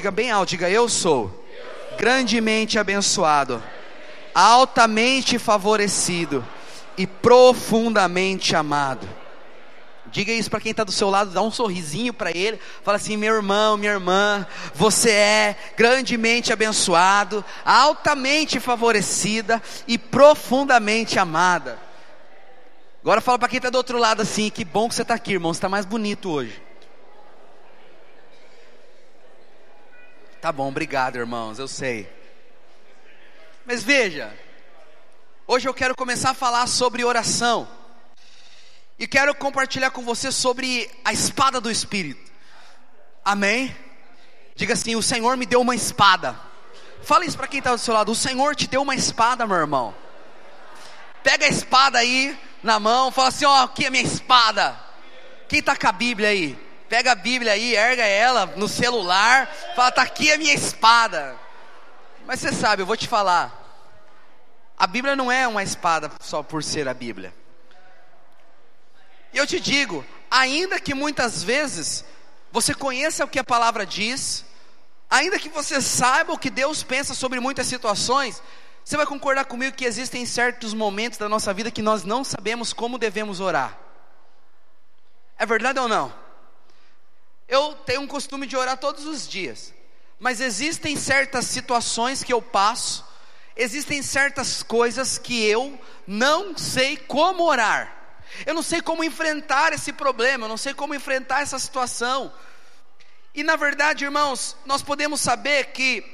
diga bem alto, diga eu sou grandemente abençoado, altamente favorecido e profundamente amado. Diga isso para quem está do seu lado, dá um sorrisinho para ele, fala assim: meu irmão, minha irmã, você é grandemente abençoado, altamente favorecida e profundamente amada. Agora fala para quem está do outro lado assim: que bom que você está aqui, irmão, você está mais bonito hoje. Tá bom, obrigado, irmãos, eu sei. Mas veja, hoje eu quero começar a falar sobre oração. E quero compartilhar com você sobre a espada do Espírito. Amém? Diga assim: O Senhor me deu uma espada. Fala isso para quem está do seu lado: O Senhor te deu uma espada, meu irmão. Pega a espada aí na mão, fala assim: Ó, aqui é a minha espada. Quem está com a Bíblia aí? Pega a Bíblia aí, erga ela no celular, fala: tá aqui a minha espada. Mas você sabe, eu vou te falar. A Bíblia não é uma espada só por ser a Bíblia. E eu te digo, ainda que muitas vezes você conheça o que a palavra diz, ainda que você saiba o que Deus pensa sobre muitas situações, você vai concordar comigo que existem certos momentos da nossa vida que nós não sabemos como devemos orar. É verdade ou não? Eu tenho um costume de orar todos os dias, mas existem certas situações que eu passo, existem certas coisas que eu não sei como orar. Eu não sei como enfrentar esse problema, eu não sei como enfrentar essa situação. E na verdade, irmãos, nós podemos saber que,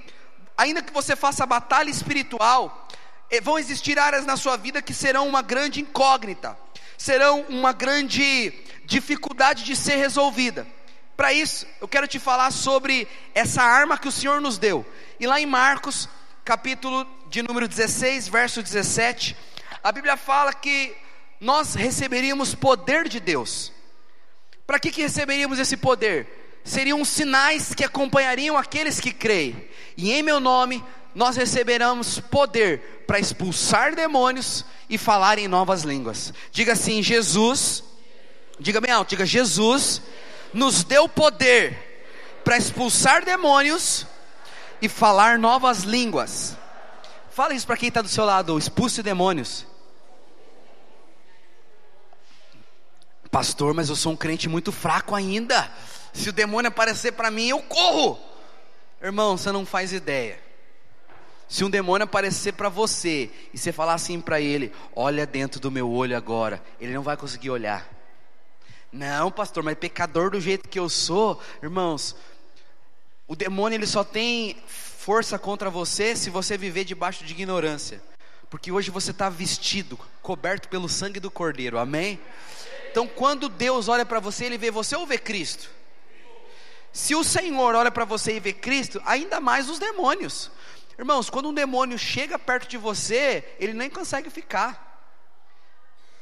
ainda que você faça batalha espiritual, eh, vão existir áreas na sua vida que serão uma grande incógnita, serão uma grande dificuldade de ser resolvida. Para isso, eu quero te falar sobre essa arma que o Senhor nos deu. E lá em Marcos, capítulo de número 16, verso 17, a Bíblia fala que nós receberíamos poder de Deus. Para que, que receberíamos esse poder? Seriam sinais que acompanhariam aqueles que creem. E em meu nome, nós receberemos poder para expulsar demônios e falar em novas línguas. Diga assim: Jesus, diga bem alto, diga Jesus nos deu poder para expulsar demônios e falar novas línguas. Fala isso para quem está do seu lado, expulse demônios. Pastor, mas eu sou um crente muito fraco ainda. Se o demônio aparecer para mim, eu corro. Irmão, você não faz ideia. Se um demônio aparecer para você e você falar assim para ele: Olha dentro do meu olho agora, ele não vai conseguir olhar. Não, pastor, mas pecador do jeito que eu sou, irmãos, o demônio ele só tem força contra você se você viver debaixo de ignorância. Porque hoje você está vestido, coberto pelo sangue do Cordeiro, amém? Então, quando Deus olha para você, Ele vê você ou vê Cristo? Se o Senhor olha para você e vê Cristo, ainda mais os demônios. Irmãos, quando um demônio chega perto de você, ele nem consegue ficar.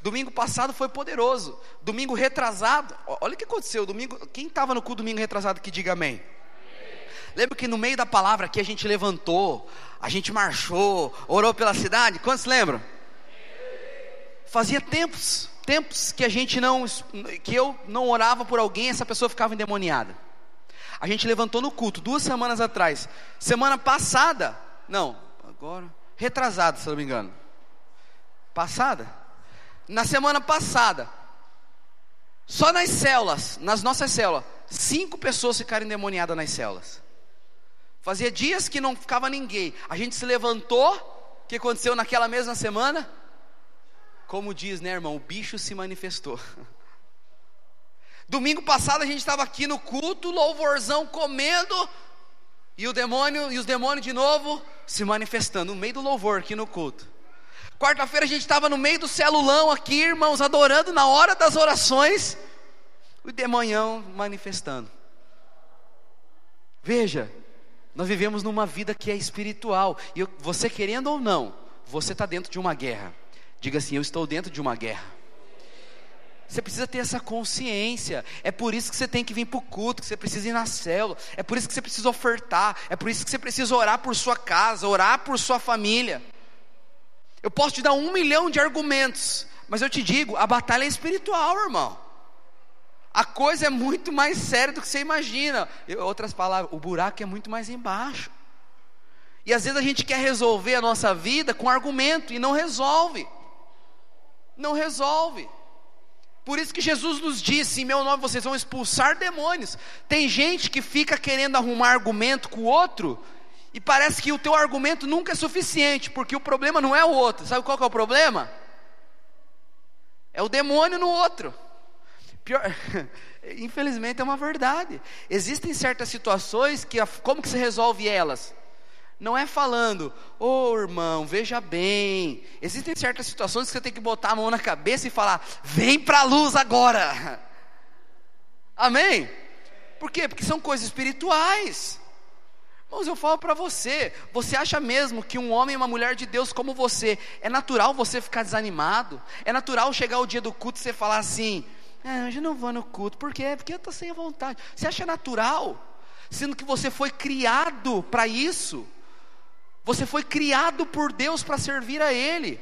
Domingo passado foi poderoso. Domingo retrasado, olha o que aconteceu. Domingo, quem estava no culto domingo retrasado que diga amém? Lembra que no meio da palavra aqui a gente levantou, a gente marchou, orou pela cidade? Quantos lembram? Fazia tempos, tempos que a gente não, que eu não orava por alguém, essa pessoa ficava endemoniada. A gente levantou no culto duas semanas atrás. Semana passada, não, agora, retrasada, se não me engano. Passada? Na semana passada, só nas células, nas nossas células, cinco pessoas ficaram endemoniadas nas células. Fazia dias que não ficava ninguém. A gente se levantou. O que aconteceu naquela mesma semana? Como diz, né, irmão? O bicho se manifestou. Domingo passado a gente estava aqui no culto, louvorzão comendo, e o demônio e os demônios de novo se manifestando no meio do louvor aqui no culto. Quarta-feira a gente estava no meio do celulão aqui, irmãos, adorando na hora das orações, o demonhão manifestando. Veja, nós vivemos numa vida que é espiritual, e eu, você querendo ou não, você está dentro de uma guerra. Diga assim: Eu estou dentro de uma guerra. Você precisa ter essa consciência. É por isso que você tem que vir para o culto, que você precisa ir na célula. É por isso que você precisa ofertar. É por isso que você precisa orar por sua casa, orar por sua família. Eu posso te dar um milhão de argumentos, mas eu te digo: a batalha é espiritual, irmão. A coisa é muito mais séria do que você imagina. Outras palavras, o buraco é muito mais embaixo. E às vezes a gente quer resolver a nossa vida com argumento e não resolve. Não resolve. Por isso que Jesus nos disse: em meu nome vocês vão expulsar demônios. Tem gente que fica querendo arrumar argumento com o outro, e parece que o teu argumento nunca é suficiente, porque o problema não é o outro. Sabe qual é o problema? É o demônio no outro. Pior, infelizmente é uma verdade. Existem certas situações que como que se resolve elas? Não é falando, ô oh, irmão, veja bem. Existem certas situações que você tem que botar a mão na cabeça e falar, vem para a luz agora. Amém? Por quê? Porque são coisas espirituais. Irmãos, eu falo para você, você acha mesmo que um homem e uma mulher de Deus como você, é natural você ficar desanimado? É natural chegar o dia do culto e você falar assim, é, hoje não vou no culto. Por quê? Porque eu estou sem vontade. Você acha natural? Sendo que você foi criado para isso. Você foi criado por Deus para servir a Ele.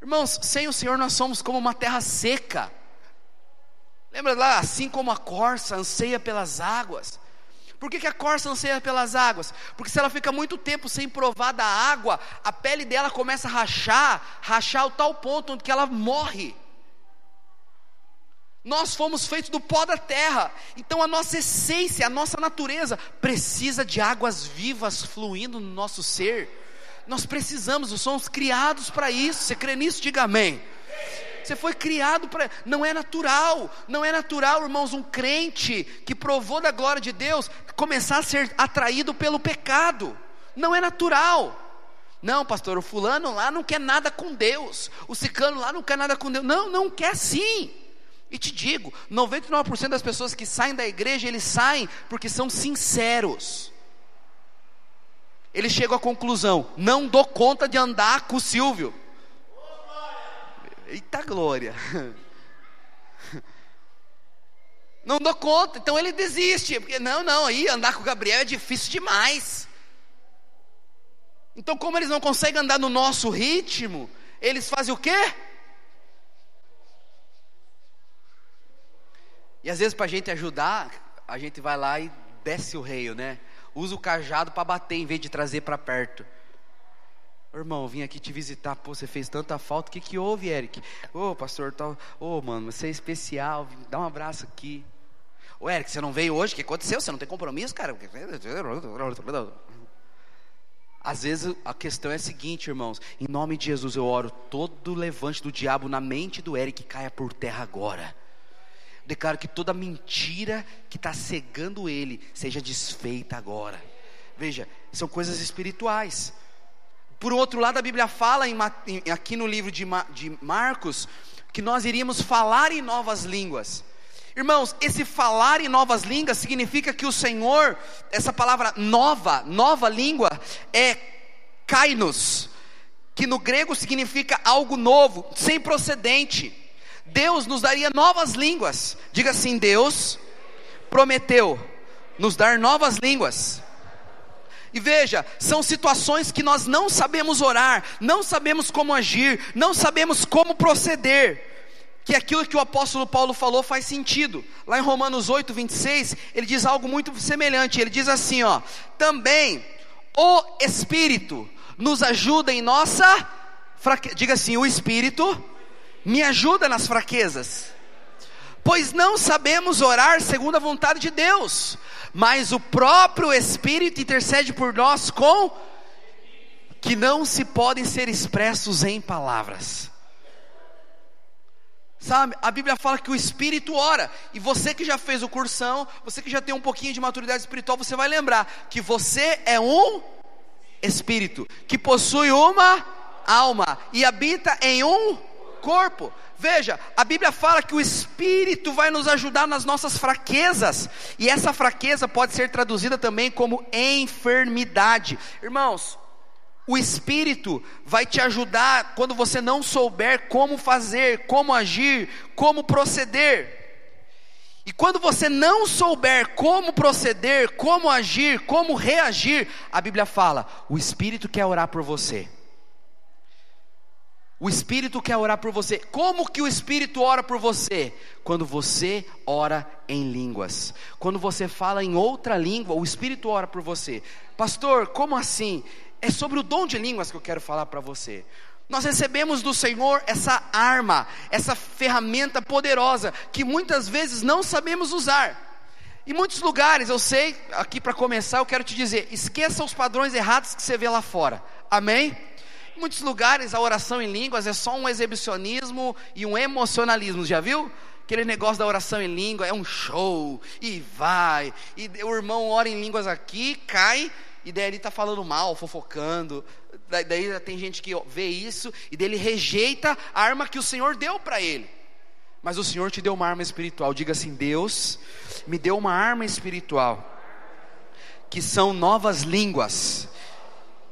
Irmãos, sem o Senhor nós somos como uma terra seca. Lembra lá, assim como a corça anseia pelas águas. Por que, que a corça anseia pelas águas? Porque se ela fica muito tempo sem provar da água, a pele dela começa a rachar, rachar ao tal ponto que ela morre. Nós fomos feitos do pó da terra, então a nossa essência, a nossa natureza precisa de águas vivas fluindo no nosso ser. Nós precisamos, nós somos criados para isso. Você crê nisso? Diga amém. Você foi criado para. Não é natural, não é natural, irmãos, um crente que provou da glória de Deus começar a ser atraído pelo pecado. Não é natural. Não, pastor, o fulano lá não quer nada com Deus, o cicano lá não quer nada com Deus. Não, não quer sim. E te digo, 99% das pessoas que saem da igreja, eles saem porque são sinceros. Eles chegam à conclusão: não dou conta de andar com o Silvio. Eita glória! Não dou conta, então ele desiste, porque não, não, aí andar com o Gabriel é difícil demais. Então, como eles não conseguem andar no nosso ritmo, eles fazem o quê? E às vezes para a gente ajudar, a gente vai lá e desce o reio, né? Usa o cajado para bater em vez de trazer para perto. Irmão, vim aqui te visitar, pô, você fez tanta falta, o que, que houve, Eric? Ô, oh, pastor, tal, ô, oh, mano, você é especial, dá um abraço aqui. Ô, Eric, você não veio hoje, o que aconteceu? Você não tem compromisso, cara? Às vezes a questão é a seguinte, irmãos, em nome de Jesus eu oro, todo levante do diabo na mente do Eric caia por terra agora declaro que toda mentira que está cegando ele seja desfeita agora. Veja, são coisas espirituais. Por outro lado, a Bíblia fala em, aqui no livro de, de Marcos que nós iríamos falar em novas línguas. Irmãos, esse falar em novas línguas significa que o Senhor, essa palavra nova, nova língua, é kainos, que no grego significa algo novo, sem procedente. Deus nos daria novas línguas. Diga assim: Deus prometeu nos dar novas línguas. E veja, são situações que nós não sabemos orar, não sabemos como agir, não sabemos como proceder. Que aquilo que o apóstolo Paulo falou faz sentido. Lá em Romanos 8, 26, ele diz algo muito semelhante. Ele diz assim: ó, também o Espírito nos ajuda em nossa fraqueza. Diga assim: o Espírito me ajuda nas fraquezas, pois não sabemos orar segundo a vontade de Deus, mas o próprio Espírito intercede por nós com que não se podem ser expressos em palavras. Sabe, a Bíblia fala que o Espírito ora, e você que já fez o cursão, você que já tem um pouquinho de maturidade espiritual, você vai lembrar que você é um Espírito, que possui uma alma e habita em um corpo. Veja, a Bíblia fala que o Espírito vai nos ajudar nas nossas fraquezas, e essa fraqueza pode ser traduzida também como enfermidade. Irmãos, o Espírito vai te ajudar quando você não souber como fazer, como agir, como proceder. E quando você não souber como proceder, como agir, como reagir, a Bíblia fala: o Espírito quer orar por você. O Espírito quer orar por você. Como que o Espírito ora por você? Quando você ora em línguas. Quando você fala em outra língua, o Espírito ora por você. Pastor, como assim? É sobre o dom de línguas que eu quero falar para você. Nós recebemos do Senhor essa arma, essa ferramenta poderosa que muitas vezes não sabemos usar. Em muitos lugares, eu sei, aqui para começar, eu quero te dizer: esqueça os padrões errados que você vê lá fora. Amém? Em muitos lugares a oração em línguas é só um exibicionismo e um emocionalismo, já viu? Aquele negócio da oração em língua é um show, e vai, e o irmão ora em línguas aqui, cai, e daí ele está falando mal, fofocando. Daí, tem gente que vê isso e dele rejeita a arma que o Senhor deu para ele. Mas o Senhor te deu uma arma espiritual. Diga assim: Deus me deu uma arma espiritual, que são novas línguas.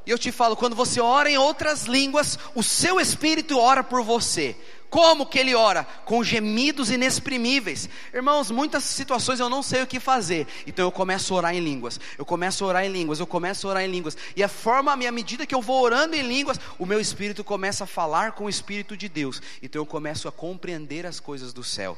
E eu te falo, quando você ora em outras línguas, o seu espírito ora por você. Como que ele ora? Com gemidos inexprimíveis. Irmãos, muitas situações eu não sei o que fazer. Então eu começo a orar em línguas. Eu começo a orar em línguas. Eu começo a orar em línguas. E a forma, à medida que eu vou orando em línguas, o meu espírito começa a falar com o espírito de Deus. Então eu começo a compreender as coisas do céu.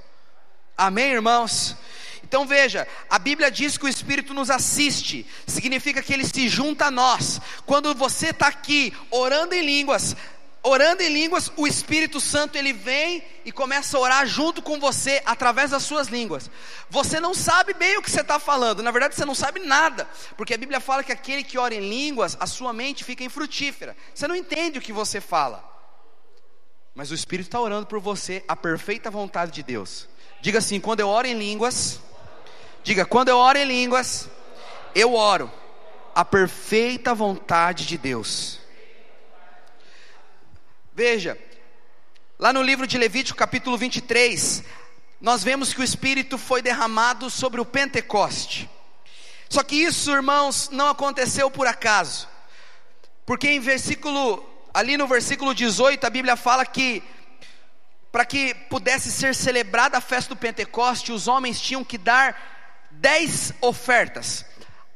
Amém, irmãos? Então veja, a Bíblia diz que o Espírito nos assiste, significa que ele se junta a nós. Quando você está aqui orando em línguas, orando em línguas, o Espírito Santo ele vem e começa a orar junto com você através das suas línguas. Você não sabe bem o que você está falando, na verdade você não sabe nada, porque a Bíblia fala que aquele que ora em línguas, a sua mente fica infrutífera. Você não entende o que você fala, mas o Espírito está orando por você, a perfeita vontade de Deus. Diga assim: quando eu oro em línguas, diga, quando eu oro em línguas, eu oro a perfeita vontade de Deus. Veja, lá no livro de Levítico, capítulo 23, nós vemos que o Espírito foi derramado sobre o Pentecoste. Só que isso, irmãos, não aconteceu por acaso, porque em versículo, ali no versículo 18, a Bíblia fala que para que pudesse ser celebrada a festa do Pentecoste, os homens tinham que dar dez ofertas.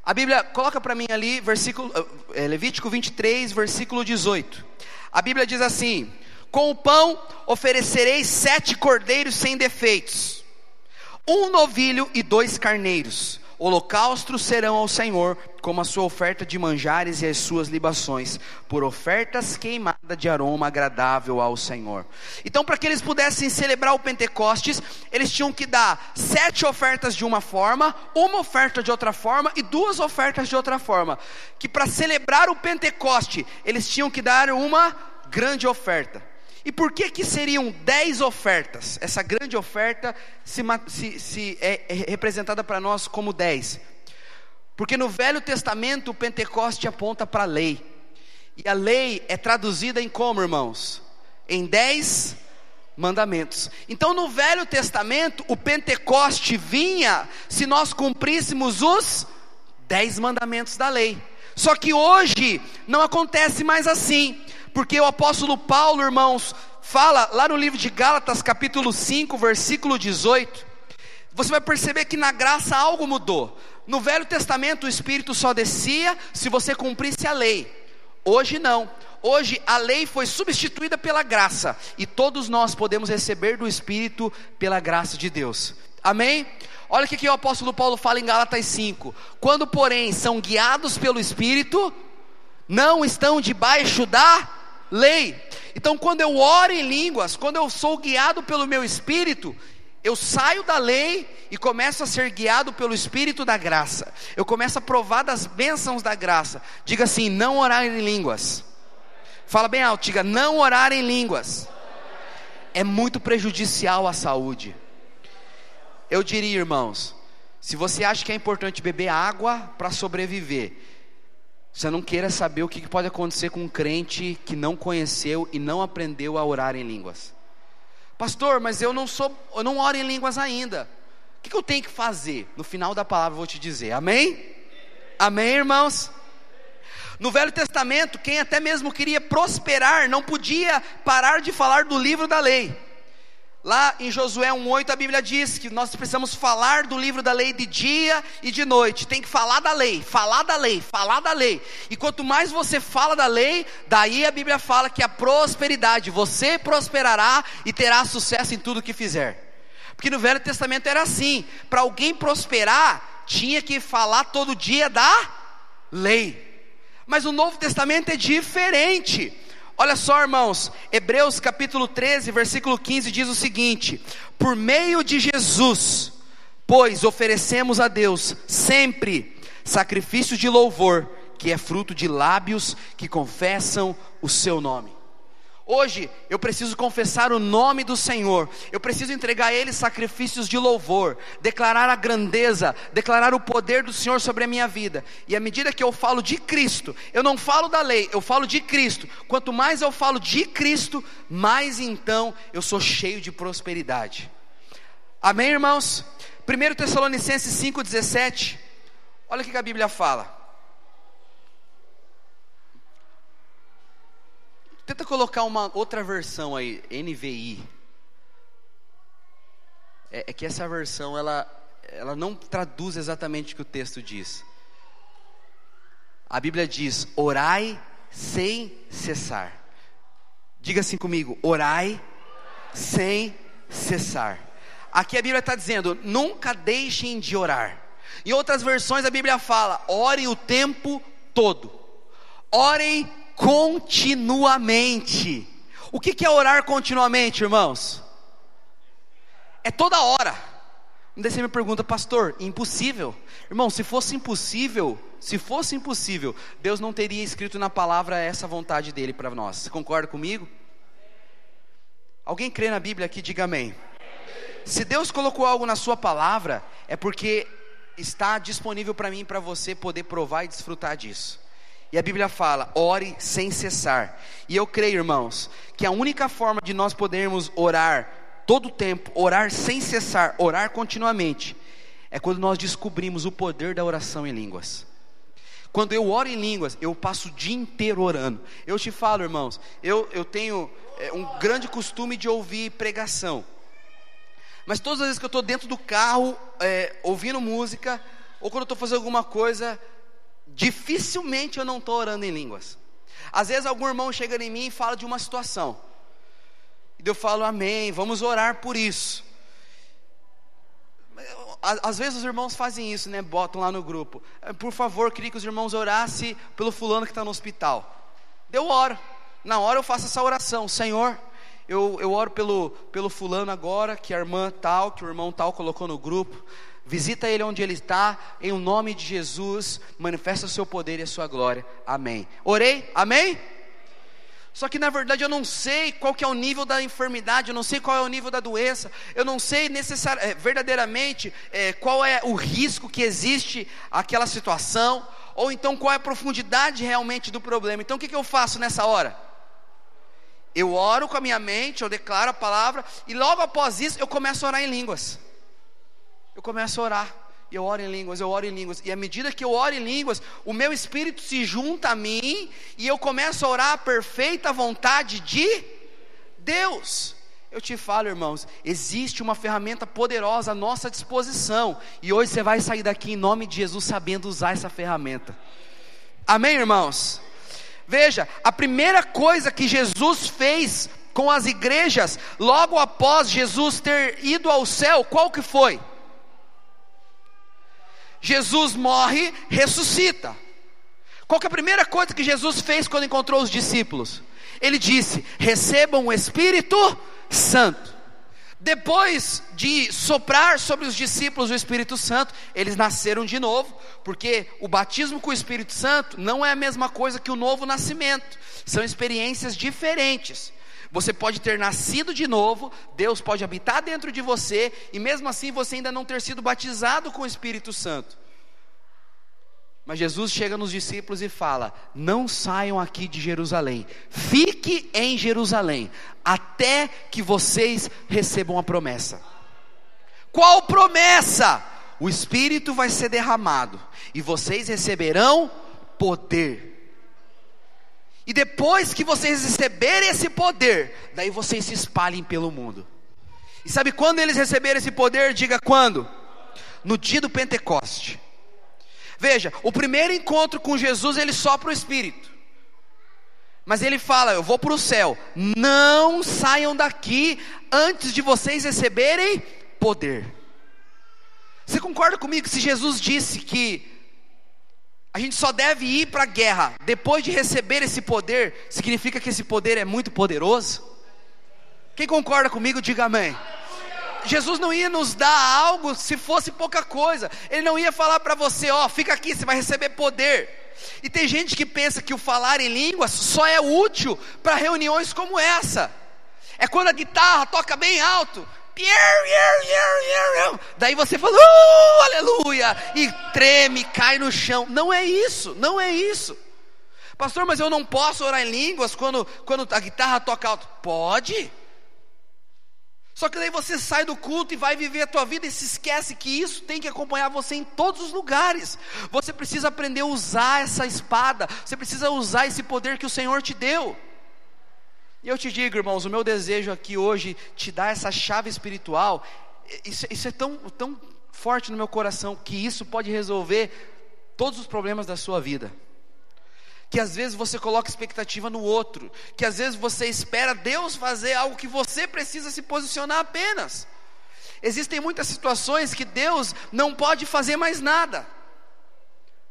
A Bíblia, coloca para mim ali, versículo, é, Levítico 23, versículo 18. A Bíblia diz assim: Com o pão oferecereis sete cordeiros sem defeitos, um novilho e dois carneiros Holocaustos serão ao Senhor, como a sua oferta de manjares e as suas libações, por ofertas queimadas de aroma agradável ao Senhor. Então, para que eles pudessem celebrar o Pentecostes, eles tinham que dar sete ofertas de uma forma, uma oferta de outra forma e duas ofertas de outra forma. Que para celebrar o Pentecoste, eles tinham que dar uma grande oferta. E por que que seriam dez ofertas? Essa grande oferta se, se, se é, é representada para nós como dez. Porque no Velho Testamento o Pentecoste aponta para a lei. E a lei é traduzida em como, irmãos? Em dez mandamentos. Então no Velho Testamento o Pentecoste vinha se nós cumpríssemos os dez mandamentos da lei. Só que hoje não acontece mais assim. Porque o apóstolo Paulo, irmãos, fala lá no livro de Gálatas, capítulo 5, versículo 18. Você vai perceber que na graça algo mudou. No Velho Testamento o Espírito só descia se você cumprisse a lei. Hoje não. Hoje a lei foi substituída pela graça e todos nós podemos receber do Espírito pela graça de Deus. Amém? Olha o que o apóstolo Paulo fala em Gálatas 5: Quando, porém, são guiados pelo Espírito, não estão debaixo da lei. Então, quando eu oro em línguas, quando eu sou guiado pelo meu espírito, eu saio da lei e começo a ser guiado pelo espírito da graça. Eu começo a provar das bênçãos da graça. Diga assim: não orar em línguas. Fala bem alto, diga: não orar em línguas. É muito prejudicial à saúde. Eu diria, irmãos, se você acha que é importante beber água para sobreviver, você não queira saber o que pode acontecer com um crente que não conheceu e não aprendeu a orar em línguas. Pastor, mas eu não sou, eu não oro em línguas ainda. O que eu tenho que fazer? No final da palavra eu vou te dizer. Amém? Amém, irmãos? No Velho Testamento, quem até mesmo queria prosperar não podia parar de falar do livro da lei. Lá em Josué 1,8 a Bíblia diz que nós precisamos falar do livro da lei de dia e de noite. Tem que falar da lei, falar da lei, falar da lei. E quanto mais você fala da lei, daí a Bíblia fala que a prosperidade, você prosperará e terá sucesso em tudo que fizer. Porque no Velho Testamento era assim: para alguém prosperar, tinha que falar todo dia da lei. Mas o Novo Testamento é diferente. Olha só, irmãos, Hebreus capítulo 13, versículo 15 diz o seguinte: Por meio de Jesus, pois oferecemos a Deus sempre sacrifício de louvor, que é fruto de lábios que confessam o seu nome. Hoje eu preciso confessar o nome do Senhor, eu preciso entregar a Ele sacrifícios de louvor, declarar a grandeza, declarar o poder do Senhor sobre a minha vida. E à medida que eu falo de Cristo, eu não falo da lei, eu falo de Cristo. Quanto mais eu falo de Cristo, mais então eu sou cheio de prosperidade. Amém, irmãos? 1 Tessalonicenses 5,17, olha o que a Bíblia fala. Tenta colocar uma outra versão aí, NVI. É, é, que essa versão ela, ela não traduz exatamente o que o texto diz. A Bíblia diz: orai sem cessar. Diga assim comigo: orai sem cessar. Aqui a Bíblia está dizendo: nunca deixem de orar. Em outras versões a Bíblia fala: orem o tempo todo. Orem continuamente. O que é orar continuamente, irmãos? É toda hora. Daí você me pergunta, pastor, impossível? Irmão, se fosse impossível, se fosse impossível, Deus não teria escrito na palavra essa vontade dele para nós. Você concorda comigo? Alguém crê na Bíblia aqui? Diga amém. Se Deus colocou algo na sua palavra, é porque está disponível para mim e para você poder provar e desfrutar disso. E a Bíblia fala: ore sem cessar. E eu creio, irmãos, que a única forma de nós podermos orar todo o tempo, orar sem cessar, orar continuamente, é quando nós descobrimos o poder da oração em línguas. Quando eu oro em línguas, eu passo o dia inteiro orando. Eu te falo, irmãos, eu, eu tenho é, um grande costume de ouvir pregação. Mas todas as vezes que eu estou dentro do carro, é, ouvindo música, ou quando eu estou fazendo alguma coisa, dificilmente eu não estou orando em línguas. Às vezes algum irmão chega em mim e fala de uma situação. E eu falo, amém, vamos orar por isso. Às vezes os irmãos fazem isso, né? Botam lá no grupo. Eh, por favor, queria que os irmãos orassem pelo fulano que está no hospital. Eu oro. Na hora eu faço essa oração. Senhor, eu, eu oro pelo, pelo fulano agora, que a irmã tal, que o irmão tal colocou no grupo. Visita ele onde ele está, em o nome de Jesus, manifesta o seu poder e a sua glória. Amém. Orei? Amém? Só que na verdade eu não sei qual que é o nível da enfermidade, eu não sei qual é o nível da doença, eu não sei necessari- é, verdadeiramente é, qual é o risco que existe aquela situação, ou então qual é a profundidade realmente do problema. Então o que, que eu faço nessa hora? Eu oro com a minha mente, eu declaro a palavra, e logo após isso eu começo a orar em línguas eu começo a orar. E eu oro em línguas, eu oro em línguas. E à medida que eu oro em línguas, o meu espírito se junta a mim e eu começo a orar a perfeita vontade de Deus. Eu te falo, irmãos, existe uma ferramenta poderosa à nossa disposição. E hoje você vai sair daqui em nome de Jesus sabendo usar essa ferramenta. Amém, irmãos? Veja, a primeira coisa que Jesus fez com as igrejas, logo após Jesus ter ido ao céu, qual que foi? Jesus morre, ressuscita. Qual é a primeira coisa que Jesus fez quando encontrou os discípulos? Ele disse: recebam o Espírito Santo. Depois de soprar sobre os discípulos o Espírito Santo, eles nasceram de novo, porque o batismo com o Espírito Santo não é a mesma coisa que o novo nascimento, são experiências diferentes. Você pode ter nascido de novo, Deus pode habitar dentro de você, e mesmo assim você ainda não ter sido batizado com o Espírito Santo. Mas Jesus chega nos discípulos e fala: Não saiam aqui de Jerusalém, fique em Jerusalém, até que vocês recebam a promessa. Qual promessa? O Espírito vai ser derramado, e vocês receberão poder e depois que vocês receberem esse poder, daí vocês se espalhem pelo mundo. E sabe quando eles receberam esse poder? Diga quando? No dia do Pentecoste. Veja, o primeiro encontro com Jesus, ele sopra o Espírito. Mas ele fala: Eu vou para o céu. Não saiam daqui antes de vocês receberem poder. Você concorda comigo que se Jesus disse que a gente só deve ir para a guerra depois de receber esse poder, significa que esse poder é muito poderoso? Quem concorda comigo, diga amém. Jesus não ia nos dar algo se fosse pouca coisa. Ele não ia falar para você, ó, fica aqui, você vai receber poder. E tem gente que pensa que o falar em línguas só é útil para reuniões como essa. É quando a guitarra toca bem alto. Daí você fala, uh, aleluia, e treme, cai no chão. Não é isso, não é isso. Pastor, mas eu não posso orar em línguas quando, quando a guitarra toca alto. Pode. Só que daí você sai do culto e vai viver a tua vida e se esquece que isso tem que acompanhar você em todos os lugares. Você precisa aprender a usar essa espada, você precisa usar esse poder que o Senhor te deu. E eu te digo, irmãos, o meu desejo aqui hoje te dar essa chave espiritual. Isso, isso é tão, tão forte no meu coração que isso pode resolver todos os problemas da sua vida que às vezes você coloca expectativa no outro, que às vezes você espera Deus fazer algo que você precisa se posicionar apenas. Existem muitas situações que Deus não pode fazer mais nada.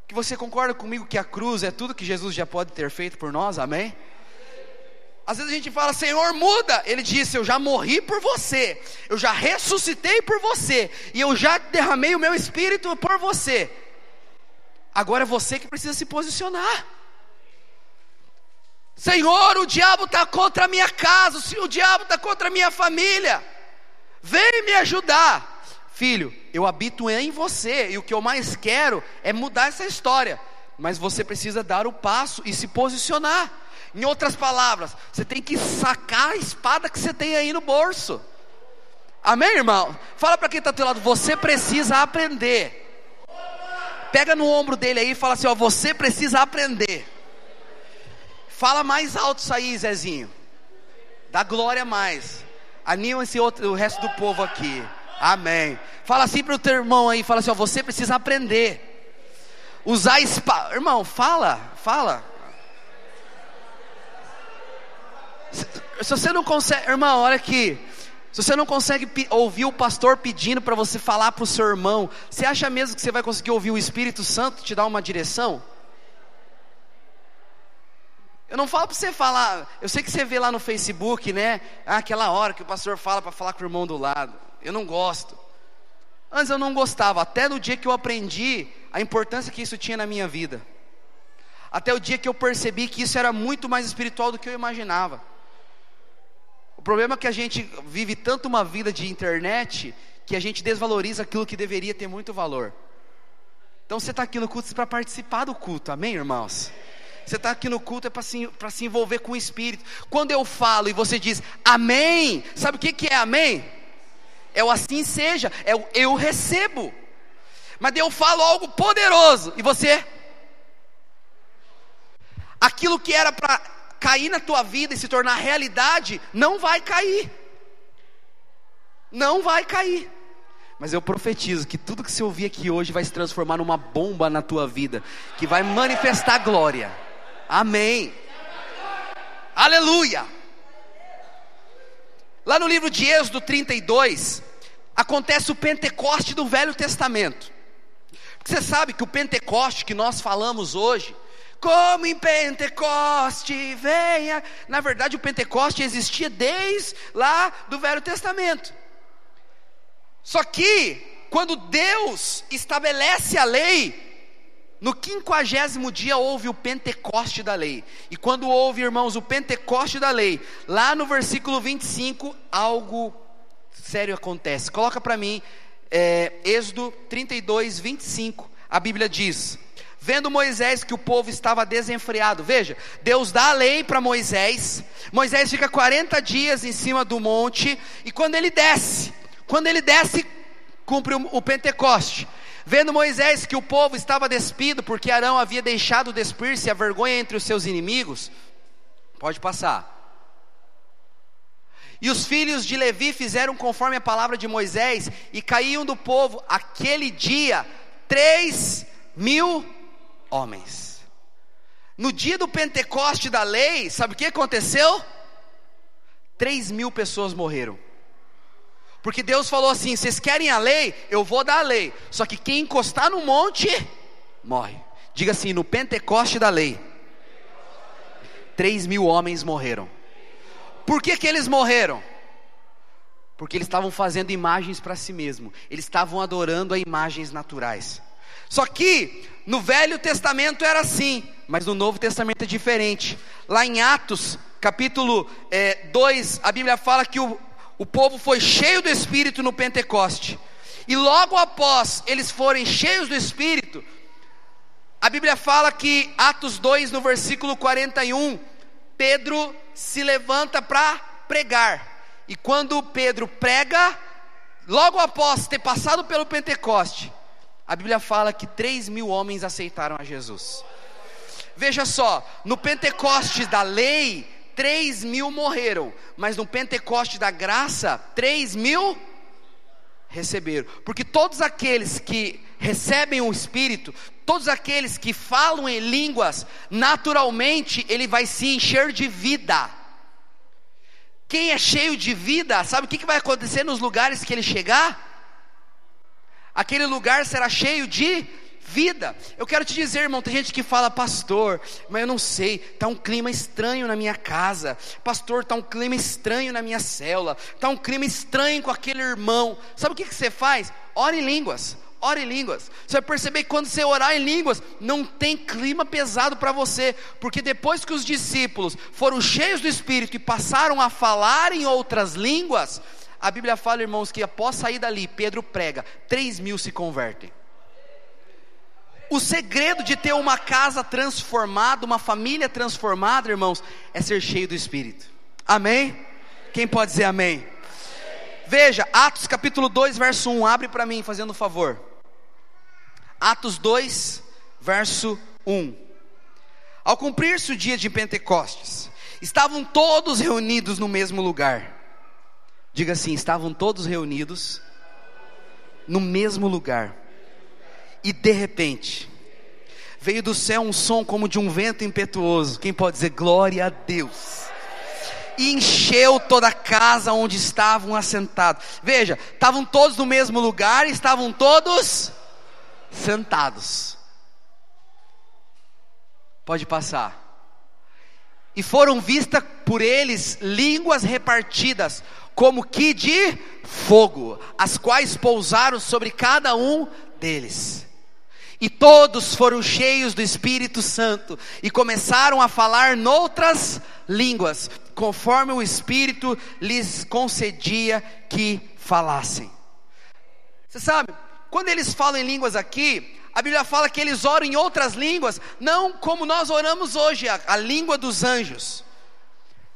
Que você concorda comigo que a cruz é tudo que Jesus já pode ter feito por nós, amém? Às vezes a gente fala, Senhor, muda. Ele disse: Eu já morri por você, eu já ressuscitei por você, e eu já derramei o meu espírito por você. Agora é você que precisa se posicionar. Senhor, o diabo está contra a minha casa, o diabo está contra a minha família. Vem me ajudar. Filho, eu habito em você e o que eu mais quero é mudar essa história. Mas você precisa dar o passo e se posicionar. Em outras palavras, você tem que sacar a espada que você tem aí no bolso. Amém, irmão? Fala para quem está do teu lado, você precisa aprender. Pega no ombro dele aí e fala assim: ó, você precisa aprender. Fala mais alto isso aí, Zezinho. Dá glória mais. Anima esse outro, o resto do povo aqui. Amém. Fala assim para o teu irmão aí, fala assim, ó, você precisa aprender. Usar espada. Irmão, fala, fala. Se, você não consegue, irmão, olha aqui. Se você não consegue ouvir o pastor pedindo para você falar para o seu irmão, você acha mesmo que você vai conseguir ouvir o Espírito Santo te dar uma direção? Eu não falo para você falar, eu sei que você vê lá no Facebook, né? Ah, aquela hora que o pastor fala para falar com o irmão do lado. Eu não gosto. Antes eu não gostava, até no dia que eu aprendi a importância que isso tinha na minha vida. Até o dia que eu percebi que isso era muito mais espiritual do que eu imaginava. O problema é que a gente vive tanto uma vida de internet que a gente desvaloriza aquilo que deveria ter muito valor. Então você está aqui no culto para participar do culto, amém, irmãos? Você está aqui no culto é para se, se envolver com o Espírito. Quando eu falo e você diz amém, sabe o que, que é amém? É o assim seja, é o eu recebo. Mas eu falo algo poderoso e você. Aquilo que era para cair na tua vida e se tornar realidade, não vai cair. Não vai cair. Mas eu profetizo que tudo que você ouvir aqui hoje vai se transformar numa bomba na tua vida, que vai manifestar glória. Amém. Aleluia. Lá no livro de Êxodo 32, acontece o Pentecoste do Velho Testamento. Porque você sabe que o Pentecoste que nós falamos hoje, como em Pentecoste venha, na verdade o Pentecoste existia desde lá do Velho Testamento. Só que quando Deus estabelece a lei, no quinquagésimo dia houve o Pentecoste da lei. E quando houve, irmãos, o Pentecoste da lei, lá no versículo 25, algo sério acontece. Coloca para mim, é, Êxodo 32, 25. A Bíblia diz: Vendo Moisés que o povo estava desenfreado, veja, Deus dá a lei para Moisés. Moisés fica 40 dias em cima do monte, e quando ele desce, quando ele desce, cumpre o, o Pentecoste. Vendo Moisés que o povo estava despido, porque Arão havia deixado despir-se a vergonha entre os seus inimigos, pode passar. E os filhos de Levi fizeram conforme a palavra de Moisés, e caíam do povo aquele dia três mil homens. No dia do Pentecoste da lei, sabe o que aconteceu? Três mil pessoas morreram. Porque Deus falou assim: vocês querem a lei? Eu vou dar a lei. Só que quem encostar no monte, morre. Diga assim: no Pentecoste da lei, três mil homens morreram. Por que, que eles morreram? Porque eles estavam fazendo imagens para si mesmo, eles estavam adorando a imagens naturais. Só que no Velho Testamento era assim, mas no Novo Testamento é diferente. Lá em Atos, capítulo 2, é, a Bíblia fala que o, o povo foi cheio do Espírito no Pentecoste. E logo após eles forem cheios do Espírito, a Bíblia fala que, Atos 2, no versículo 41, Pedro se levanta para pregar. E quando Pedro prega, logo após ter passado pelo Pentecoste, a Bíblia fala que 3 mil homens aceitaram a Jesus. Veja só, no Pentecoste da lei, 3 mil morreram, mas no Pentecoste da graça, 3 mil receberam, porque todos aqueles que recebem o Espírito, todos aqueles que falam em línguas, naturalmente ele vai se encher de vida. Quem é cheio de vida, sabe o que vai acontecer nos lugares que ele chegar? Aquele lugar será cheio de vida. Eu quero te dizer, irmão, tem gente que fala, pastor, mas eu não sei, está um clima estranho na minha casa, pastor, está um clima estranho na minha célula, está um clima estranho com aquele irmão. Sabe o que, que você faz? Ora em línguas. Ore em línguas. Você vai perceber que quando você orar em línguas, não tem clima pesado para você, porque depois que os discípulos foram cheios do Espírito e passaram a falar em outras línguas, a Bíblia fala, irmãos, que após sair dali, Pedro prega, 3 mil se convertem. O segredo de ter uma casa transformada, uma família transformada, irmãos, é ser cheio do Espírito. Amém? Quem pode dizer amém? Veja, Atos capítulo 2, verso 1, abre para mim, fazendo um favor. Atos 2, verso 1. Ao cumprir-se o dia de Pentecostes, estavam todos reunidos no mesmo lugar. Diga assim: estavam todos reunidos no mesmo lugar e de repente, veio do céu um som como de um vento impetuoso. Quem pode dizer glória a Deus? E encheu toda a casa onde estavam assentados. Veja, estavam todos no mesmo lugar estavam todos sentados. Pode passar. E foram vistas por eles línguas repartidas, como que de fogo, as quais pousaram sobre cada um deles. E todos foram cheios do Espírito Santo e começaram a falar noutras línguas, conforme o Espírito lhes concedia que falassem. Você sabe, quando eles falam em línguas aqui, a Bíblia fala que eles oram em outras línguas, não como nós oramos hoje, a, a língua dos anjos.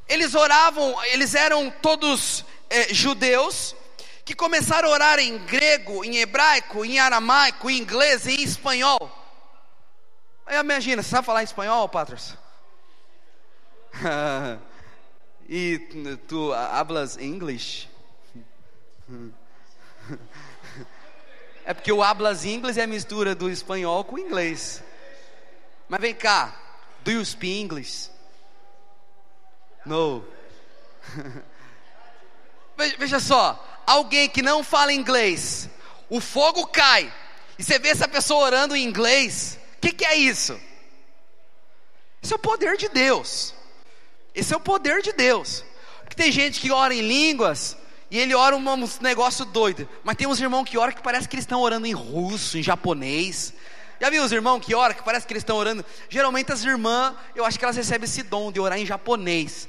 Eles oravam, eles eram todos é, judeus, que começaram a orar em grego, em hebraico, em aramaico, em inglês, em espanhol. Aí imagina, você sabe falar espanhol, Patros? e tu hablas inglês? é porque o hablas inglês é a mistura do espanhol com o inglês. Mas vem cá, do you speak English? No. Veja só, alguém que não fala inglês, o fogo cai, e você vê essa pessoa orando em inglês, o que, que é isso? Isso é o poder de Deus. Esse é o poder de Deus. Porque tem gente que ora em línguas e ele ora um negócio doido. Mas tem uns irmãos que oram que parece que eles estão orando em russo, em japonês. Já viu os irmãos que oram que parece que eles estão orando? Geralmente as irmãs, eu acho que elas recebem esse dom de orar em japonês,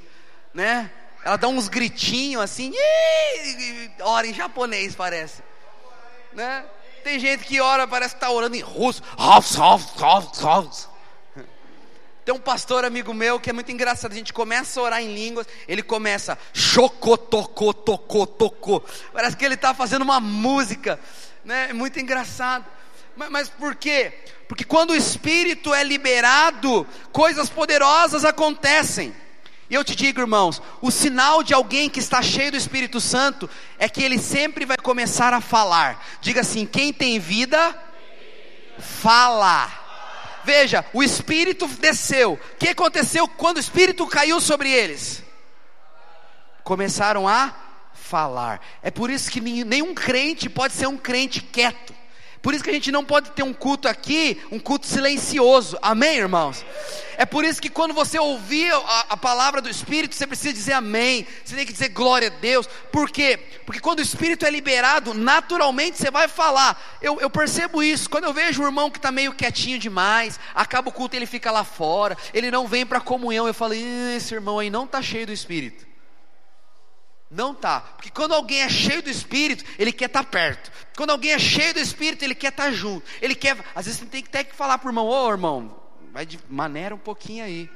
né? Ela dá uns gritinhos assim, ora em japonês parece, né? Tem gente que ora, parece que está orando em russo. Tem um pastor amigo meu que é muito engraçado. A gente começa a orar em línguas, ele começa chocotocô, tocô, tocô. Parece que ele está fazendo uma música, né? É muito engraçado. Mas, mas por quê? Porque quando o Espírito é liberado, coisas poderosas acontecem. E eu te digo, irmãos, o sinal de alguém que está cheio do Espírito Santo é que ele sempre vai começar a falar. Diga assim: quem tem vida, fala. Veja, o Espírito desceu. O que aconteceu quando o Espírito caiu sobre eles? Começaram a falar. É por isso que nenhum crente pode ser um crente quieto. Por isso que a gente não pode ter um culto aqui, um culto silencioso. Amém, irmãos? É por isso que quando você ouvir a, a, palavra do Espírito, você precisa dizer amém. Você tem que dizer glória a Deus. Por quê? Porque quando o Espírito é liberado, naturalmente você vai falar. Eu, eu percebo isso. Quando eu vejo um irmão que está meio quietinho demais, acaba o culto ele fica lá fora, ele não vem para a comunhão. Eu falo, esse irmão aí não está cheio do Espírito. Não tá, porque quando alguém é cheio do Espírito, ele quer estar tá perto. Quando alguém é cheio do Espírito, ele quer estar tá junto. Ele quer, às vezes tem que até que falar o irmão, ô oh, irmão, vai de maneira um pouquinho aí.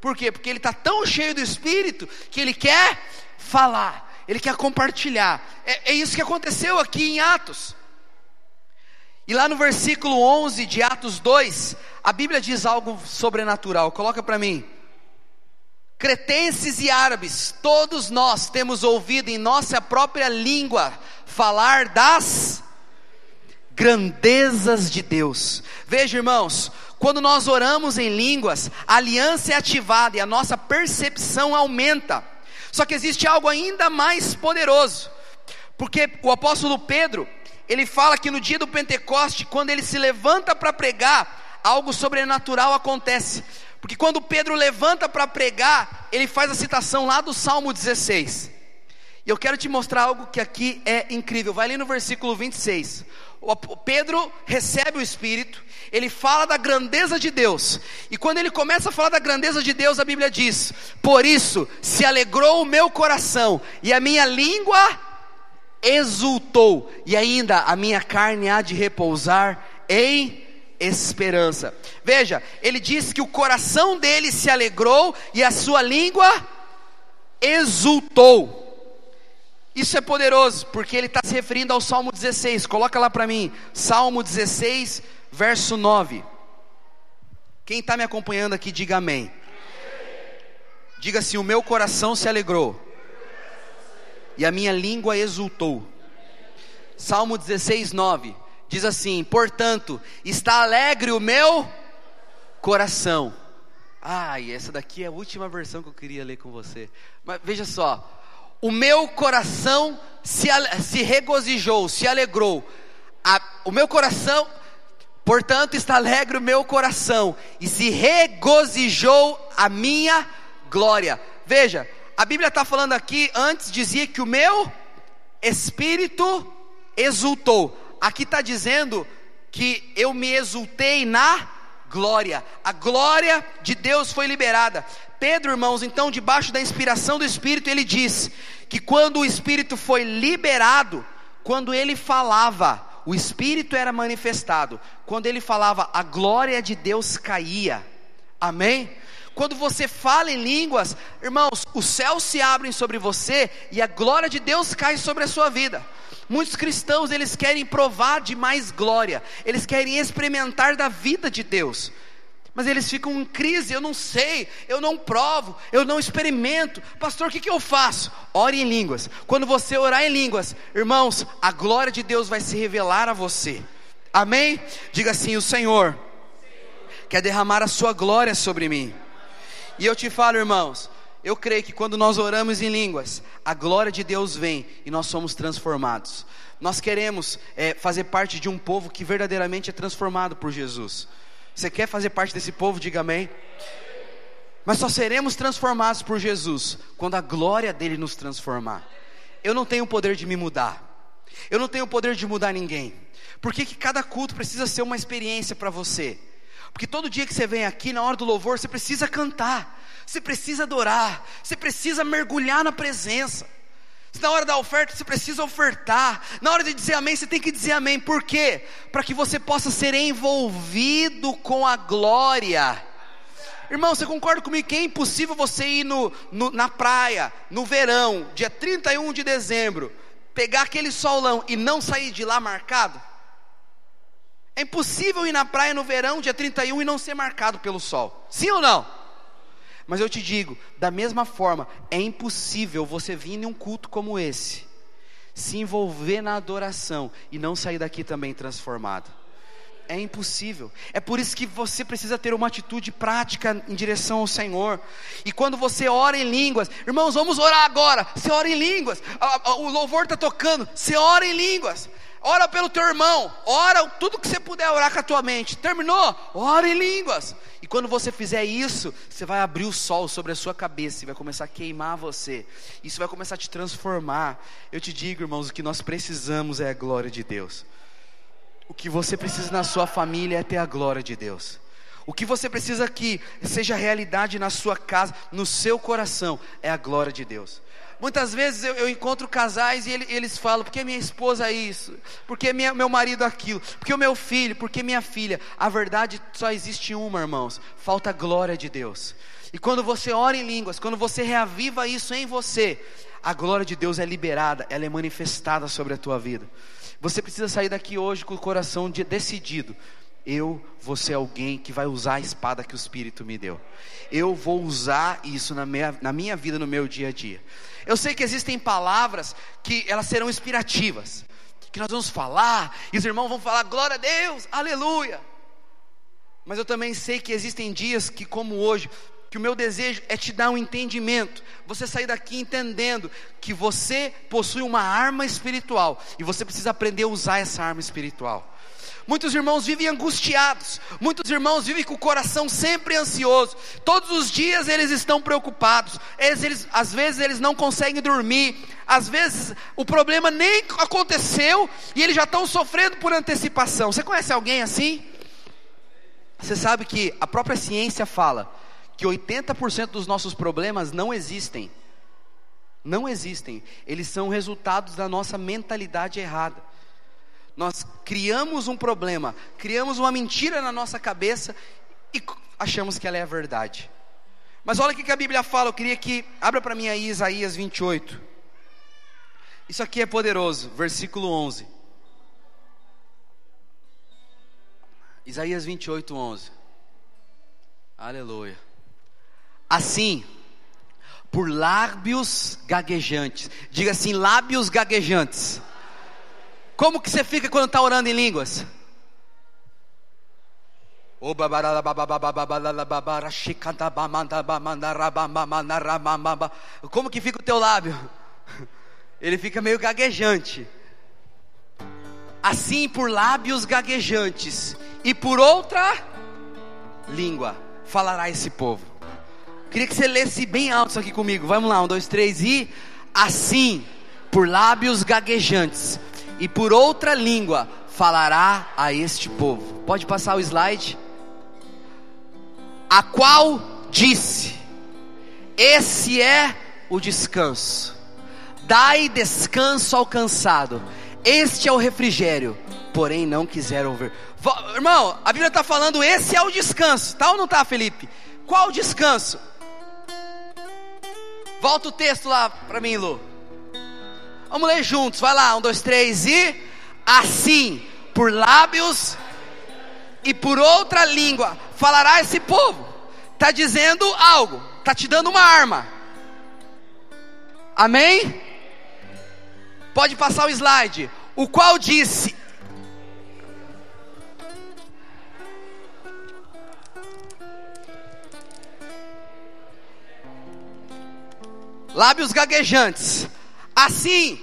Por quê? Porque ele está tão cheio do Espírito que ele quer falar, ele quer compartilhar. É, é isso que aconteceu aqui em Atos. E lá no versículo 11 de Atos 2, a Bíblia diz algo sobrenatural. Coloca para mim cretenses e árabes, todos nós temos ouvido em nossa própria língua falar das grandezas de Deus. Veja, irmãos, quando nós oramos em línguas, a aliança é ativada e a nossa percepção aumenta. Só que existe algo ainda mais poderoso, porque o apóstolo Pedro, ele fala que no dia do Pentecoste, quando ele se levanta para pregar, algo sobrenatural acontece. Porque quando Pedro levanta para pregar, ele faz a citação lá do Salmo 16. E eu quero te mostrar algo que aqui é incrível. Vai ali no versículo 26. O Pedro recebe o Espírito, ele fala da grandeza de Deus. E quando ele começa a falar da grandeza de Deus, a Bíblia diz: Por isso se alegrou o meu coração, e a minha língua exultou, e ainda a minha carne há de repousar em esperança. Veja, ele diz que o coração dele se alegrou e a sua língua exultou. Isso é poderoso, porque ele está se referindo ao Salmo 16. Coloca lá para mim, Salmo 16, verso 9. Quem está me acompanhando aqui, diga amém. Diga assim: O meu coração se alegrou, e a minha língua exultou. Salmo 16, 9 diz assim: Portanto, está alegre o meu coração. Ai, essa daqui é a última versão que eu queria ler com você. Mas veja só: o meu coração se, se regozijou, se alegrou. A, o meu coração, portanto, está alegre o meu coração, e se regozijou a minha glória. Veja, a Bíblia está falando aqui, antes dizia que o meu espírito exultou aqui está dizendo que eu me exultei na glória, a glória de Deus foi liberada. Pedro, irmãos, então, debaixo da inspiração do Espírito, ele diz que quando o Espírito foi liberado, quando ele falava, o Espírito era manifestado, quando ele falava, a glória de Deus caía, amém? Quando você fala em línguas, irmãos, os céus se abrem sobre você e a glória de Deus cai sobre a sua vida. Muitos cristãos, eles querem provar de mais glória, eles querem experimentar da vida de Deus. Mas eles ficam em crise, eu não sei, eu não provo, eu não experimento. Pastor, o que, que eu faço? Ore em línguas. Quando você orar em línguas, irmãos, a glória de Deus vai se revelar a você. Amém? Diga assim: o Senhor quer derramar a sua glória sobre mim. E eu te falo, irmãos, eu creio que quando nós oramos em línguas, a glória de Deus vem e nós somos transformados. Nós queremos é, fazer parte de um povo que verdadeiramente é transformado por Jesus. Você quer fazer parte desse povo? Diga amém. Mas só seremos transformados por Jesus quando a glória dele nos transformar. Eu não tenho o poder de me mudar. Eu não tenho o poder de mudar ninguém. Por que, que cada culto precisa ser uma experiência para você? Porque todo dia que você vem aqui, na hora do louvor, você precisa cantar você precisa adorar, você precisa mergulhar na presença. Na hora da oferta você precisa ofertar, na hora de dizer amém você tem que dizer amém, por quê? Para que você possa ser envolvido com a glória. Irmão, você concorda comigo que é impossível você ir no, no, na praia, no verão, dia 31 de dezembro, pegar aquele solão e não sair de lá marcado? É impossível ir na praia no verão, dia 31, e não ser marcado pelo sol. Sim ou não? Mas eu te digo, da mesma forma, é impossível você vir em um culto como esse, se envolver na adoração e não sair daqui também transformado. É impossível. É por isso que você precisa ter uma atitude prática em direção ao Senhor. E quando você ora em línguas, irmãos, vamos orar agora. Você ora em línguas. O louvor está tocando. Você ora em línguas. Ora pelo teu irmão. Ora tudo que você puder orar com a tua mente. Terminou? Ora em línguas. E quando você fizer isso, você vai abrir o sol sobre a sua cabeça e vai começar a queimar você. Isso vai começar a te transformar. Eu te digo, irmãos, o que nós precisamos é a glória de Deus. O que você precisa na sua família é ter a glória de Deus. O que você precisa que seja realidade na sua casa, no seu coração, é a glória de Deus. Muitas vezes eu, eu encontro casais e ele, eles falam: porque minha esposa é isso, porque minha, meu marido é aquilo, porque o meu filho, porque minha filha. A verdade só existe uma, irmãos: falta a glória de Deus. E quando você ora em línguas, quando você reaviva isso em você, a glória de Deus é liberada, ela é manifestada sobre a tua vida. Você precisa sair daqui hoje com o coração de, decidido. Eu vou ser alguém que vai usar a espada que o Espírito me deu. Eu vou usar isso na minha, na minha vida, no meu dia a dia. Eu sei que existem palavras que elas serão inspirativas, que nós vamos falar, e os irmãos vão falar glória a Deus, aleluia. Mas eu também sei que existem dias que, como hoje, que o meu desejo é te dar um entendimento, você sair daqui entendendo que você possui uma arma espiritual e você precisa aprender a usar essa arma espiritual. Muitos irmãos vivem angustiados, muitos irmãos vivem com o coração sempre ansioso. Todos os dias eles estão preocupados. Eles, eles, às vezes eles não conseguem dormir. Às vezes o problema nem aconteceu e eles já estão sofrendo por antecipação. Você conhece alguém assim? Você sabe que a própria ciência fala que 80% dos nossos problemas não existem. Não existem. Eles são resultados da nossa mentalidade errada. Nós criamos um problema, criamos uma mentira na nossa cabeça e achamos que ela é a verdade. Mas olha o que a Bíblia fala, eu queria que abra para mim aí Isaías 28. Isso aqui é poderoso, versículo 11. Isaías 28, 11. Aleluia. Assim, por lábios gaguejantes. Diga assim, lábios gaguejantes. Como que você fica quando está orando em línguas? Como que fica o teu lábio? Ele fica meio gaguejante. Assim por lábios gaguejantes e por outra língua falará esse povo. Queria que você lesse bem alto isso aqui comigo. Vamos lá, um, dois, três e assim, por lábios gaguejantes e por outra língua falará a este povo. Pode passar o slide. A qual disse: Esse é o descanso. Dai descanso ao cansado. Este é o refrigério. Porém, não quiseram ouvir. Irmão, a Bíblia está falando: esse é o descanso. Tá ou não tá, Felipe? Qual o descanso? Volta o texto lá para mim, Lu. Vamos ler juntos. Vai lá, um, dois, três e assim, por lábios e por outra língua falará esse povo. Está dizendo algo, está te dando uma arma. Amém? Pode passar o slide. O qual disse: lábios gaguejantes. Assim,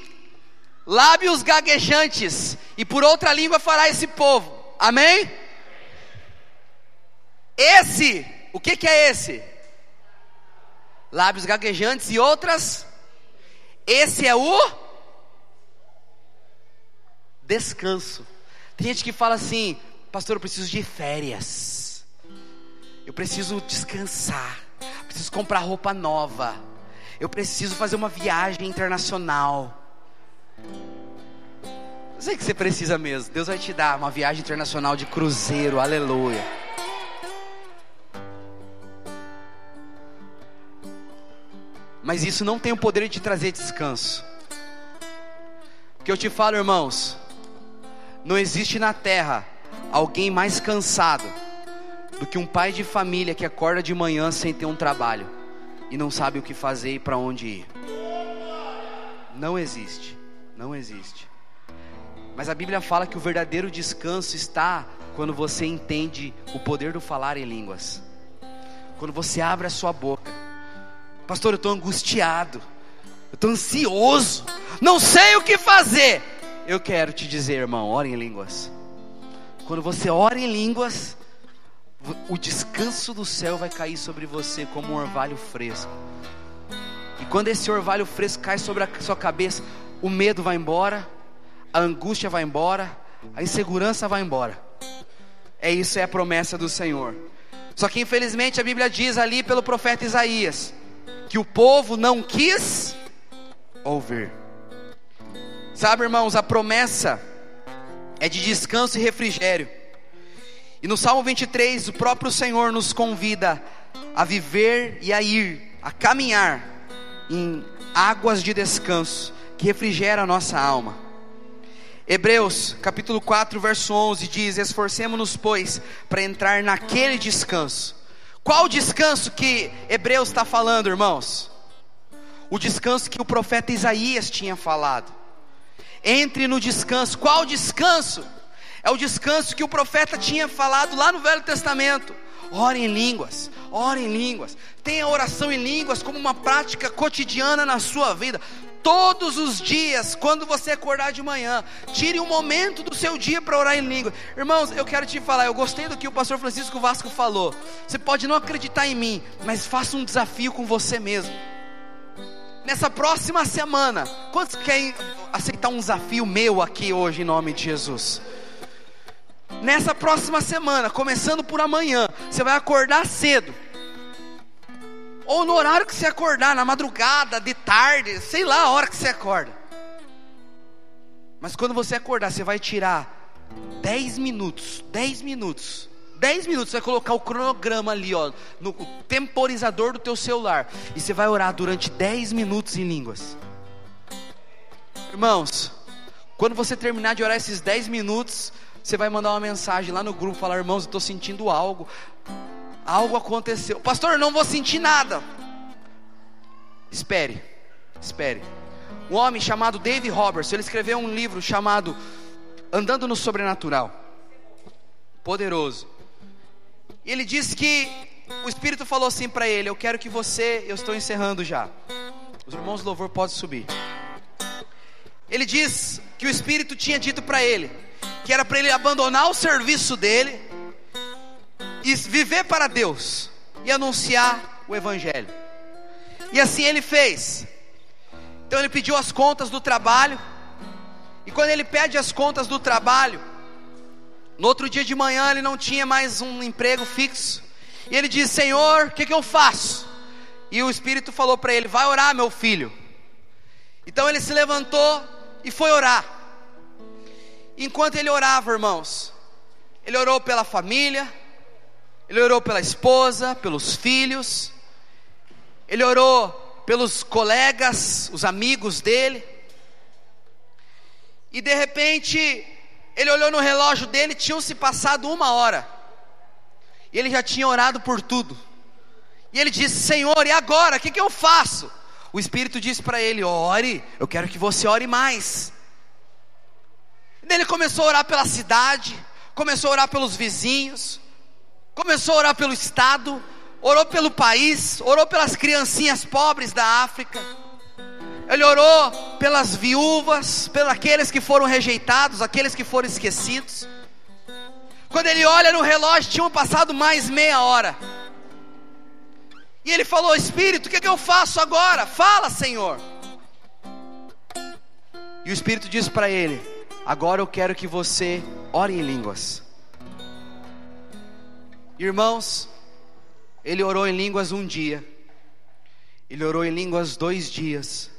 lábios gaguejantes, e por outra língua fará esse povo. Amém? Esse, o que, que é esse? Lábios gaguejantes e outras. Esse é o descanso. Tem gente que fala assim, pastor, eu preciso de férias. Eu preciso descansar. Preciso comprar roupa nova eu preciso fazer uma viagem internacional. Eu sei que você precisa mesmo. Deus vai te dar uma viagem internacional de cruzeiro, aleluia. Mas isso não tem o poder de trazer descanso. Porque eu te falo, irmãos, não existe na terra alguém mais cansado do que um pai de família que acorda de manhã sem ter um trabalho e não sabe o que fazer e para onde ir. Não existe, não existe. Mas a Bíblia fala que o verdadeiro descanso está quando você entende o poder do falar em línguas. Quando você abre a sua boca. Pastor, eu estou angustiado. Eu estou ansioso. Não sei o que fazer. Eu quero te dizer, irmão, ore em línguas. Quando você ora em línguas, o descanso do céu vai cair sobre você como um orvalho fresco. E quando esse orvalho fresco cai sobre a sua cabeça, o medo vai embora, a angústia vai embora, a insegurança vai embora. É isso, é a promessa do Senhor. Só que infelizmente a Bíblia diz ali pelo profeta Isaías que o povo não quis ouvir. Sabe, irmãos, a promessa é de descanso e refrigério. E no Salmo 23, o próprio Senhor nos convida a viver e a ir, a caminhar em águas de descanso que refrigera a nossa alma. Hebreus capítulo 4, verso 11 diz: Esforcemos-nos, pois, para entrar naquele descanso. Qual descanso que Hebreus está falando, irmãos? O descanso que o profeta Isaías tinha falado. Entre no descanso. Qual descanso? É o descanso que o profeta tinha falado lá no Velho Testamento. Ore em línguas, ore em línguas. Tenha oração em línguas como uma prática cotidiana na sua vida. Todos os dias, quando você acordar de manhã, tire um momento do seu dia para orar em língua. Irmãos, eu quero te falar, eu gostei do que o pastor Francisco Vasco falou. Você pode não acreditar em mim, mas faça um desafio com você mesmo. Nessa próxima semana, quantos querem aceitar um desafio meu aqui hoje em nome de Jesus? Nessa próxima semana, começando por amanhã, você vai acordar cedo. Ou no horário que você acordar, na madrugada, de tarde, sei lá a hora que você acorda. Mas quando você acordar, você vai tirar 10 minutos, 10 minutos. 10 minutos, você vai colocar o cronograma ali, ó, no temporizador do teu celular. E você vai orar durante 10 minutos em línguas. Irmãos, quando você terminar de orar esses 10 minutos, você vai mandar uma mensagem lá no grupo, falar, irmãos, eu estou sentindo algo. Algo aconteceu. Pastor, eu não vou sentir nada. Espere, espere. Um homem chamado David Roberts, ele escreveu um livro chamado Andando no Sobrenatural. Poderoso. Ele disse que o Espírito falou assim para ele: Eu quero que você, eu estou encerrando já. Os irmãos do louvor podem subir. Ele diz que o Espírito tinha dito para ele: que era para ele abandonar o serviço dele e viver para Deus e anunciar o Evangelho. E assim ele fez. Então ele pediu as contas do trabalho. E quando ele pede as contas do trabalho, no outro dia de manhã ele não tinha mais um emprego fixo. E ele disse: Senhor, o que, que eu faço? E o Espírito falou para ele: Vai orar, meu filho. Então ele se levantou e foi orar. Enquanto ele orava, irmãos, ele orou pela família, ele orou pela esposa, pelos filhos, ele orou pelos colegas, os amigos dele. E de repente, ele olhou no relógio dele, tinham se passado uma hora. E ele já tinha orado por tudo. E ele disse: Senhor, e agora? O que, que eu faço? O Espírito disse para ele: Ore, eu quero que você ore mais. Ele começou a orar pela cidade, começou a orar pelos vizinhos, começou a orar pelo Estado, orou pelo país, orou pelas criancinhas pobres da África. Ele orou pelas viúvas, pelos aqueles que foram rejeitados, aqueles que foram esquecidos. Quando ele olha no relógio, tinham passado mais meia hora. E ele falou: Espírito, o que, é que eu faço agora? Fala, Senhor. E o Espírito disse para ele: Agora eu quero que você ore em línguas. Irmãos, ele orou em línguas um dia, ele orou em línguas dois dias,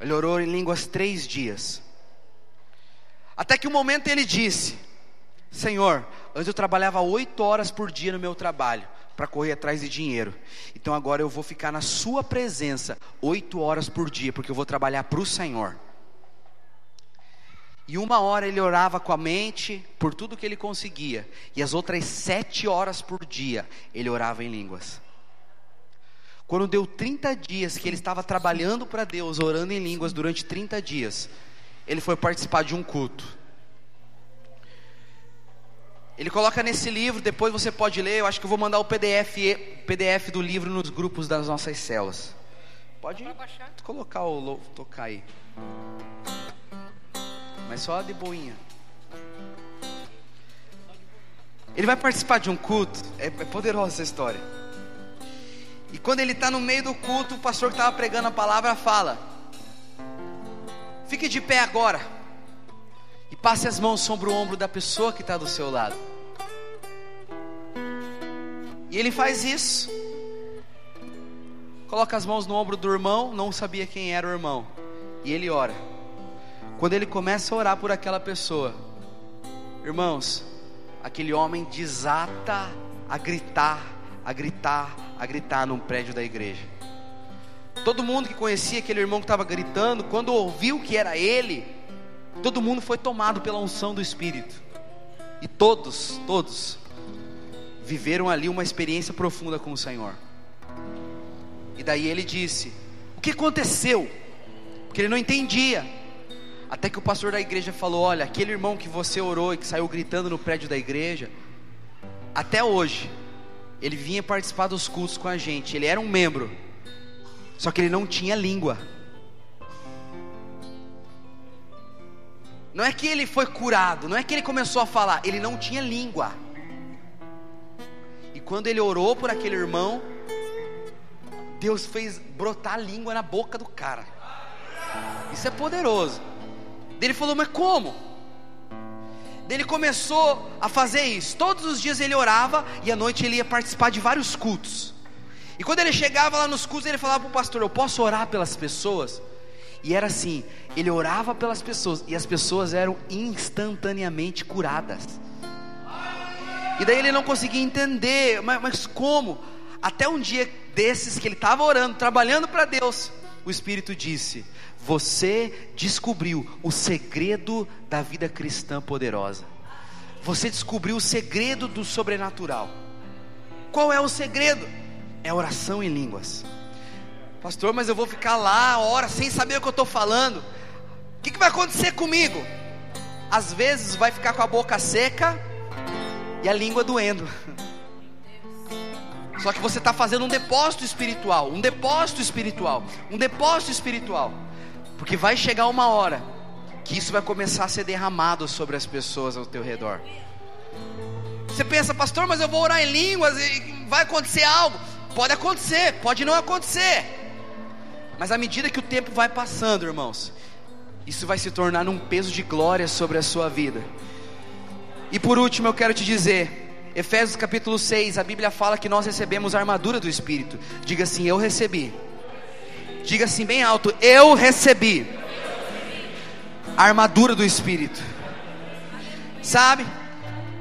ele orou em línguas três dias, até que um momento ele disse: Senhor, antes eu trabalhava oito horas por dia no meu trabalho para correr atrás de dinheiro, então agora eu vou ficar na Sua presença oito horas por dia, porque eu vou trabalhar para o Senhor. E uma hora ele orava com a mente por tudo que ele conseguia. E as outras sete horas por dia ele orava em línguas. Quando deu 30 dias que ele estava trabalhando para Deus, orando em línguas durante 30 dias, ele foi participar de um culto. Ele coloca nesse livro, depois você pode ler, eu acho que eu vou mandar o PDF, PDF do livro nos grupos das nossas células. Pode colocar o tocar aí mas só de boinha. Ele vai participar de um culto, é, é poderosa essa história. E quando ele está no meio do culto, o pastor que estava pregando a palavra fala: Fique de pé agora e passe as mãos sobre o ombro da pessoa que está do seu lado. E ele faz isso, coloca as mãos no ombro do irmão, não sabia quem era o irmão, e ele ora. Quando ele começa a orar por aquela pessoa, irmãos, aquele homem desata a gritar, a gritar, a gritar num prédio da igreja. Todo mundo que conhecia aquele irmão que estava gritando, quando ouviu que era ele, todo mundo foi tomado pela unção do Espírito. E todos, todos, viveram ali uma experiência profunda com o Senhor. E daí ele disse: O que aconteceu? Porque ele não entendia. Até que o pastor da igreja falou: Olha, aquele irmão que você orou e que saiu gritando no prédio da igreja, até hoje, ele vinha participar dos cultos com a gente, ele era um membro, só que ele não tinha língua. Não é que ele foi curado, não é que ele começou a falar, ele não tinha língua. E quando ele orou por aquele irmão, Deus fez brotar a língua na boca do cara. Isso é poderoso. Ele falou, mas como? Ele começou a fazer isso. Todos os dias ele orava e à noite ele ia participar de vários cultos. E quando ele chegava lá nos cultos, ele falava para o pastor: Eu posso orar pelas pessoas? E era assim: ele orava pelas pessoas e as pessoas eram instantaneamente curadas. E daí ele não conseguia entender, mas, mas como? Até um dia desses que ele estava orando, trabalhando para Deus, o Espírito disse: você descobriu o segredo da vida cristã poderosa. Você descobriu o segredo do sobrenatural. Qual é o segredo? É oração em línguas. Pastor, mas eu vou ficar lá horas sem saber o que eu estou falando. O que, que vai acontecer comigo? Às vezes vai ficar com a boca seca e a língua doendo. Só que você está fazendo um depósito espiritual, um depósito espiritual, um depósito espiritual. Porque vai chegar uma hora que isso vai começar a ser derramado sobre as pessoas ao teu redor. Você pensa, pastor, mas eu vou orar em línguas e vai acontecer algo. Pode acontecer, pode não acontecer. Mas à medida que o tempo vai passando, irmãos, isso vai se tornar um peso de glória sobre a sua vida. E por último, eu quero te dizer, Efésios capítulo 6, a Bíblia fala que nós recebemos a armadura do Espírito. Diga assim: Eu recebi Diga assim bem alto: Eu recebi a armadura do Espírito. Sabe?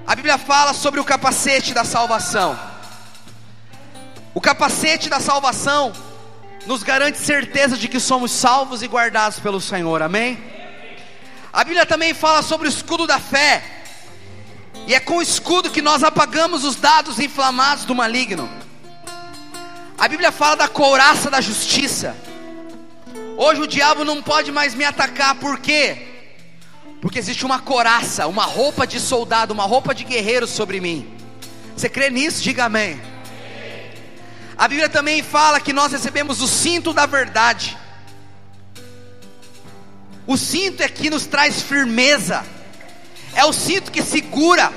A Bíblia fala sobre o capacete da salvação. O capacete da salvação nos garante certeza de que somos salvos e guardados pelo Senhor. Amém? A Bíblia também fala sobre o escudo da fé. E é com o escudo que nós apagamos os dados inflamados do maligno. A Bíblia fala da couraça da justiça. Hoje o diabo não pode mais me atacar, por quê? Porque existe uma coraça, uma roupa de soldado, uma roupa de guerreiro sobre mim. Você crê nisso? Diga amém. A Bíblia também fala que nós recebemos o cinto da verdade. O cinto é que nos traz firmeza, é o cinto que segura.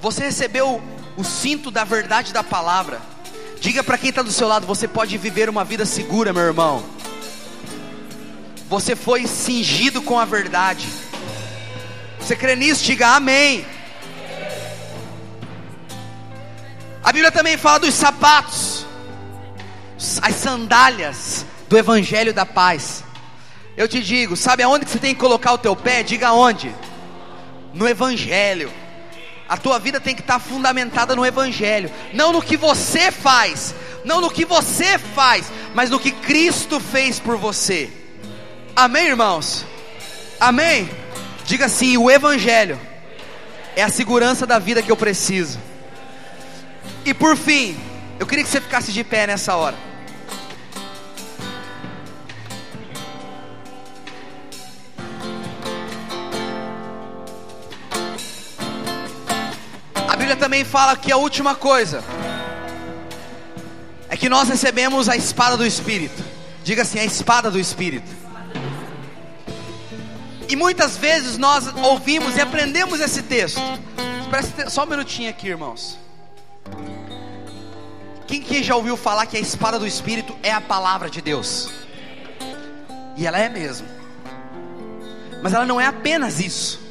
Você recebeu o cinto da verdade da palavra. Diga para quem está do seu lado: você pode viver uma vida segura, meu irmão. Você foi cingido com a verdade. Você crê nisso? Diga amém. A Bíblia também fala dos sapatos, as sandálias do Evangelho da Paz. Eu te digo, sabe aonde que você tem que colocar o teu pé? Diga onde? No Evangelho. A tua vida tem que estar fundamentada no Evangelho, não no que você faz, não no que você faz, mas no que Cristo fez por você. Amém, irmãos? Amém? Diga assim: o Evangelho é a segurança da vida que eu preciso. E por fim, eu queria que você ficasse de pé nessa hora. Bíblia também fala que a última coisa é que nós recebemos a espada do Espírito. Diga assim: a espada do Espírito. E muitas vezes nós ouvimos e aprendemos esse texto. Só um minutinho aqui, irmãos. Quem que já ouviu falar que a espada do Espírito é a palavra de Deus? E ela é mesmo. Mas ela não é apenas isso.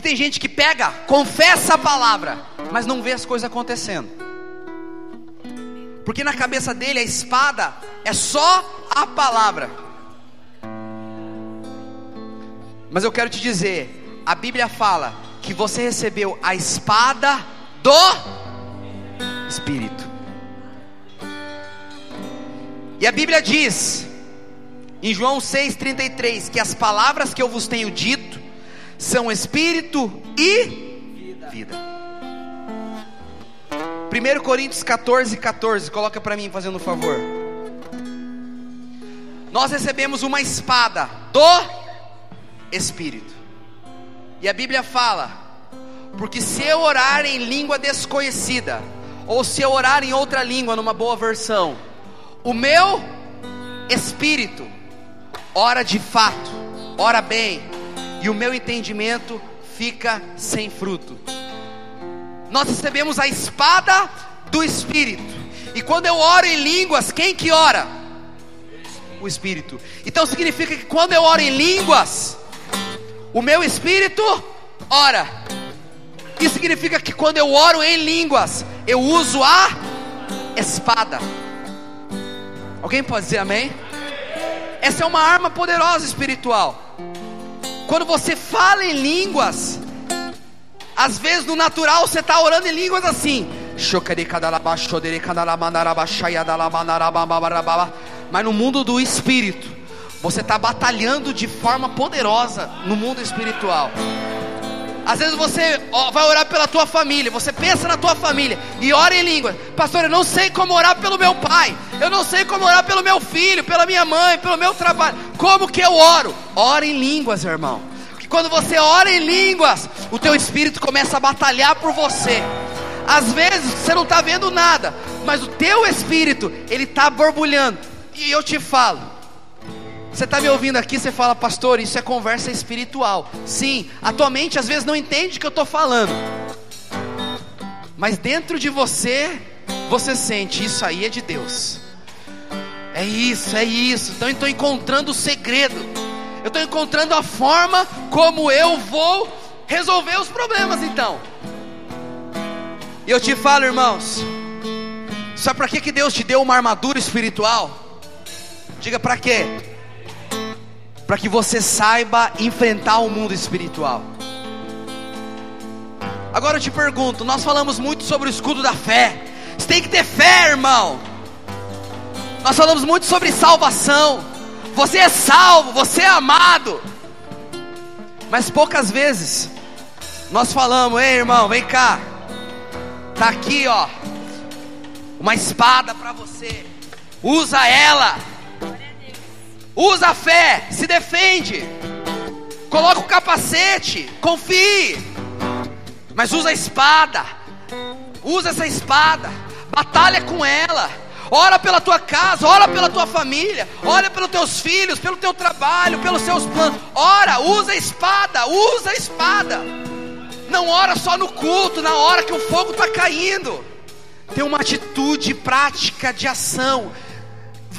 Porque tem gente que pega, confessa a palavra, mas não vê as coisas acontecendo. Porque na cabeça dele a espada é só a palavra. Mas eu quero te dizer, a Bíblia fala que você recebeu a espada do Espírito. E a Bíblia diz, em João 6,33, que as palavras que eu vos tenho dito são Espírito e vida. 1 Coríntios 14, 14, coloca para mim, fazendo um favor. Nós recebemos uma espada do Espírito. E a Bíblia fala: porque se eu orar em língua desconhecida, ou se eu orar em outra língua, numa boa versão, o meu espírito ora de fato, ora bem, e o meu entendimento fica sem fruto. Nós recebemos a espada do Espírito, e quando eu oro em línguas, quem que ora? O Espírito. Então significa que quando eu oro em línguas, o meu espírito ora. Isso significa que quando eu oro em línguas, eu uso a espada. Alguém pode dizer amém? Essa é uma arma poderosa espiritual. Quando você fala em línguas, às vezes no natural você está orando em línguas assim. Mas no mundo do espírito, você está batalhando de forma poderosa no mundo espiritual. Às vezes você vai orar pela tua família, você pensa na tua família e ora em língua. Pastor, eu não sei como orar pelo meu pai, eu não sei como orar pelo meu filho, pela minha mãe, pelo meu trabalho. Como que eu oro? Ora em línguas, irmão. Porque quando você ora em línguas, o teu espírito começa a batalhar por você. Às vezes você não está vendo nada, mas o teu espírito, ele está borbulhando. E eu te falo, você está me ouvindo aqui, você fala, pastor, isso é conversa espiritual. Sim, a tua mente às vezes não entende o que eu estou falando. Mas dentro de você, você sente, isso aí é de Deus. É isso, é isso. Então eu estou encontrando o segredo. Eu estou encontrando a forma como eu vou resolver os problemas então. E eu te falo, irmãos, sabe para que, que Deus te deu uma armadura espiritual? Diga para quê? Para que você saiba enfrentar o mundo espiritual. Agora eu te pergunto: nós falamos muito sobre o escudo da fé. Você tem que ter fé, irmão. Nós falamos muito sobre salvação. Você é salvo, você é amado. Mas poucas vezes nós falamos, ei irmão, vem cá. Tá aqui, ó. Uma espada para você. Usa ela Usa a fé, se defende. Coloca o capacete, confie. Mas usa a espada. Usa essa espada. Batalha com ela. Ora pela tua casa, ora pela tua família, ora pelos teus filhos, pelo teu trabalho, pelos seus planos. Ora, usa a espada, usa a espada. Não ora só no culto, na hora que o fogo está caindo. Tem uma atitude prática de ação.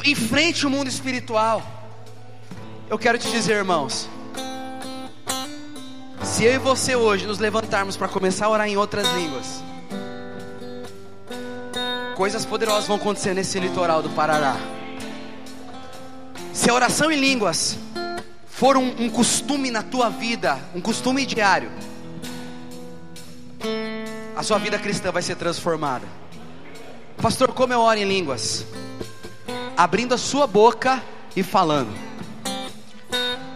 Enfrente o mundo espiritual. Eu quero te dizer, irmãos, se eu e você hoje nos levantarmos para começar a orar em outras línguas, coisas poderosas vão acontecer nesse litoral do Parará. Se a oração em línguas for um, um costume na tua vida, um costume diário, a sua vida cristã vai ser transformada. Pastor, como eu oro em línguas? Abrindo a sua boca e falando.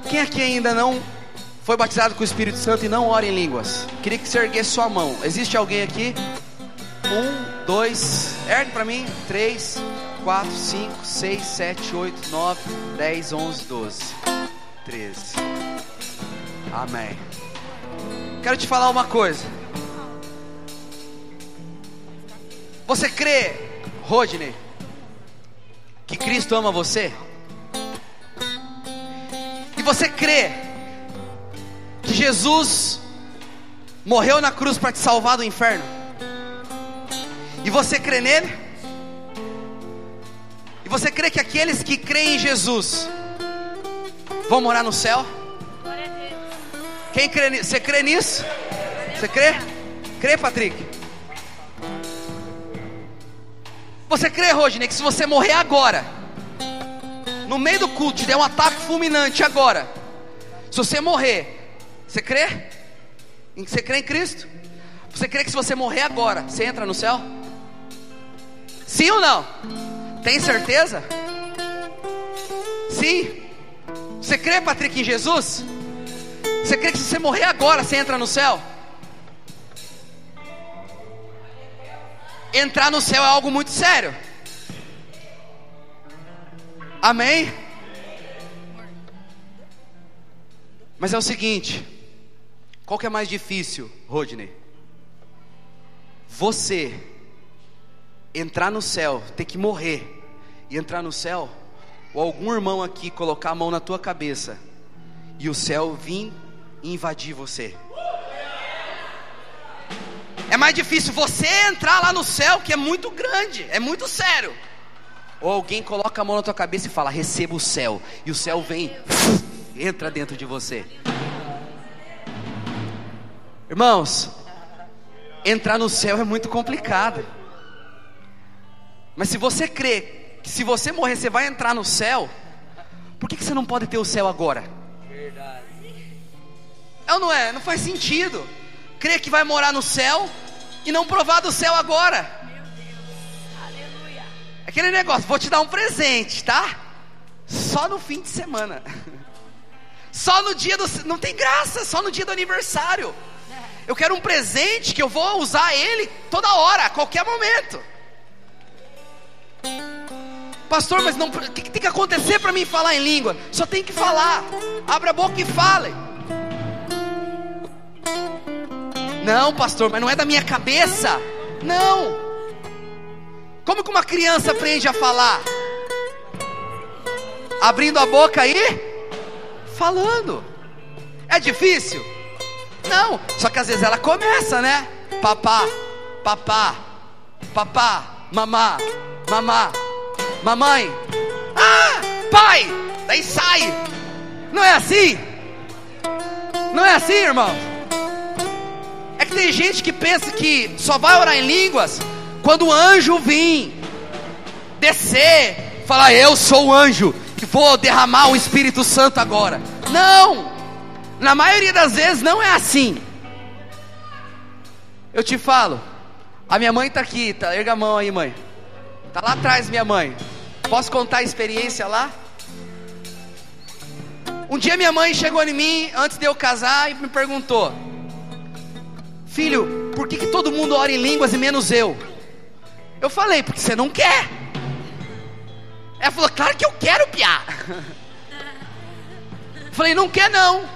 Quem aqui ainda não foi batizado com o Espírito Santo e não ora em línguas? Queria que você erguesse sua mão. Existe alguém aqui? Um, dois, ergue para mim. Três, quatro, cinco, seis, sete, oito, nove, dez, onze, doze, treze. Amém. Quero te falar uma coisa. Você crê, Rodney, que Cristo ama você? Você crê que Jesus morreu na cruz para te salvar do inferno? E você crê nele? E você crê que aqueles que creem em Jesus vão morar no céu? Quem crê? Você crê nisso? Você crê? Crê, Patrick? Você crê, Rodney, que se você morrer agora, no meio do culto, te der um ataque fulminante agora, se você morrer, você crê? Você crê em Cristo? Você crê que se você morrer agora, você entra no céu? Sim ou não? Tem certeza? Sim. Você crê, Patrick, em Jesus? Você crê que se você morrer agora, você entra no céu? Entrar no céu é algo muito sério. Amém? Mas é o seguinte: qual que é mais difícil, Rodney? Você entrar no céu, ter que morrer e entrar no céu, ou algum irmão aqui colocar a mão na tua cabeça e o céu vir invadir você. É mais difícil você entrar lá no céu, que é muito grande, é muito sério. Ou alguém coloca a mão na tua cabeça e fala: receba o céu, e o céu vem, entra dentro de você. Irmãos, entrar no céu é muito complicado. Mas se você crê que se você morrer você vai entrar no céu, por que, que você não pode ter o céu agora? Verdade. É ou não é? Não faz sentido. Crer que vai morar no céu e não provar do céu agora. Aquele negócio, vou te dar um presente, tá? Só no fim de semana. Só no dia do. Não tem graça, só no dia do aniversário. Eu quero um presente que eu vou usar ele toda hora, a qualquer momento. Pastor, mas não, o que, que tem que acontecer para mim falar em língua? Só tem que falar. Abra a boca e fale. Não, pastor, mas não é da minha cabeça. Não. Como que uma criança aprende a falar? Abrindo a boca e falando. É difícil? Não. Só que às vezes ela começa, né? Papá, papá, papá, mamá, mamá, mamãe. Ah, pai. Daí sai. Não é assim? Não é assim, irmão? É que tem gente que pensa que só vai orar em línguas quando o anjo vir, descer, falar: Eu sou o anjo que vou derramar o Espírito Santo agora. Não, na maioria das vezes não é assim. Eu te falo, a minha mãe está aqui, tá? Erga a mão aí, mãe. Tá lá atrás, minha mãe. Posso contar a experiência lá? Um dia minha mãe chegou em mim antes de eu casar e me perguntou: Filho, por que, que todo mundo ora em línguas e menos eu? Eu falei, porque você não quer. Ela falou, claro que eu quero, piar. falei, não quer não.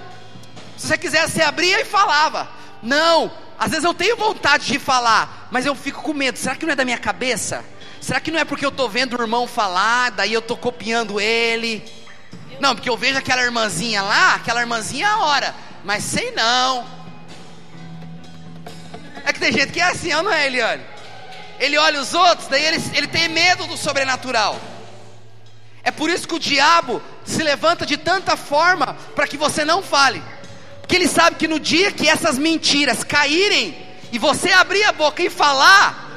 Se você quisesse, você abria e falava. Não, às vezes eu tenho vontade de falar, mas eu fico com medo. Será que não é da minha cabeça? Será que não é porque eu estou vendo o irmão falar, daí eu estou copiando ele? Não, porque eu vejo aquela irmãzinha lá, aquela irmãzinha ora, mas sei não. É que tem gente que é assim, não é, Eliane? Ele olha os outros, daí ele, ele tem medo do sobrenatural. É por isso que o diabo se levanta de tanta forma para que você não fale. Porque ele sabe que no dia que essas mentiras caírem e você abrir a boca e falar,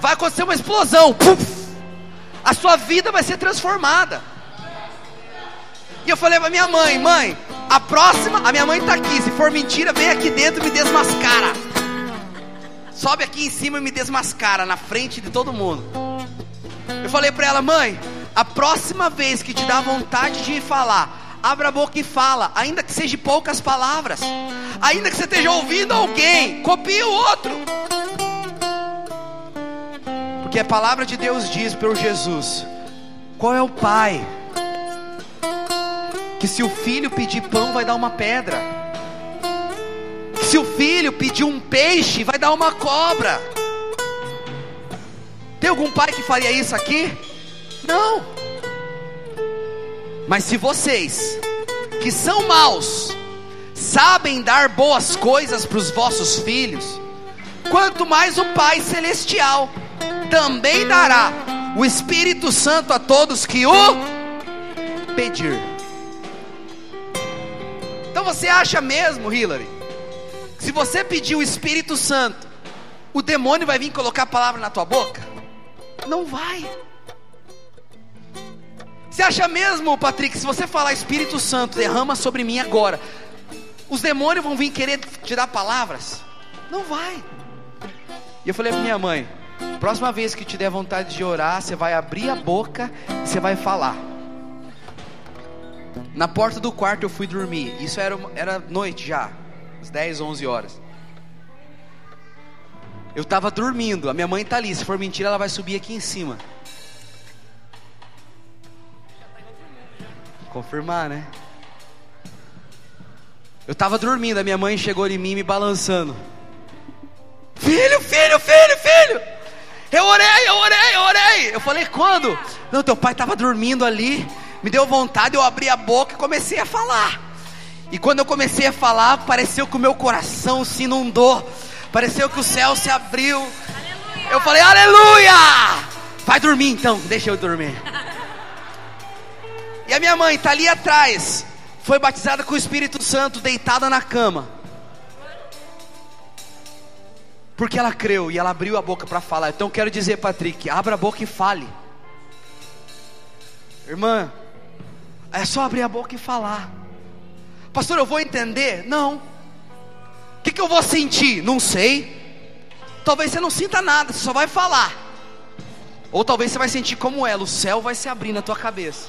vai acontecer uma explosão. Puf! A sua vida vai ser transformada. E eu falei para minha mãe, mãe, a próxima, a minha mãe está aqui. Se for mentira, vem aqui dentro e me desmascara sobe aqui em cima e me desmascara na frente de todo mundo. Eu falei para ela, mãe, a próxima vez que te dá vontade de falar, abra a boca e fala, ainda que seja poucas palavras, ainda que você esteja ouvindo alguém, copie o outro. Porque a palavra de Deus diz pelo Jesus: qual é o pai que se o filho pedir pão vai dar uma pedra? Se o filho pedir um peixe vai dar uma cobra? Tem algum pai que faria isso aqui? Não. Mas se vocês, que são maus, sabem dar boas coisas para os vossos filhos, quanto mais o Pai Celestial também dará o Espírito Santo a todos que o pedir. Então você acha mesmo, Hillary, se você pedir o Espírito Santo, o demônio vai vir colocar a palavra na tua boca? Não vai. Você acha mesmo, Patrick, se você falar Espírito Santo, derrama sobre mim agora, os demônios vão vir querer te dar palavras? Não vai. E eu falei para minha mãe: próxima vez que te der vontade de orar, você vai abrir a boca e você vai falar. Na porta do quarto eu fui dormir. Isso era, era noite já, às 10, 11 horas. Eu estava dormindo, a minha mãe está ali. Se for mentira, ela vai subir aqui em cima. Confirmar, né? Eu estava dormindo, a minha mãe chegou em mim me balançando. Filho, filho, filho, filho. Eu orei, eu orei, eu orei. Eu falei, quando? Não, teu pai estava dormindo ali. Me deu vontade, eu abri a boca e comecei a falar. E quando eu comecei a falar, pareceu que o meu coração se inundou. Pareceu que o céu se abriu. Aleluia. Eu falei, aleluia! Vai dormir então, deixa eu dormir. E a minha mãe está ali atrás, foi batizada com o Espírito Santo, deitada na cama. Porque ela creu e ela abriu a boca para falar. Então quero dizer, Patrick, abra a boca e fale. Irmã, é só abrir a boca e falar. Pastor, eu vou entender? Não. O que, que eu vou sentir? Não sei. Talvez você não sinta nada, você só vai falar. Ou talvez você vai sentir como ela, o céu vai se abrir na tua cabeça.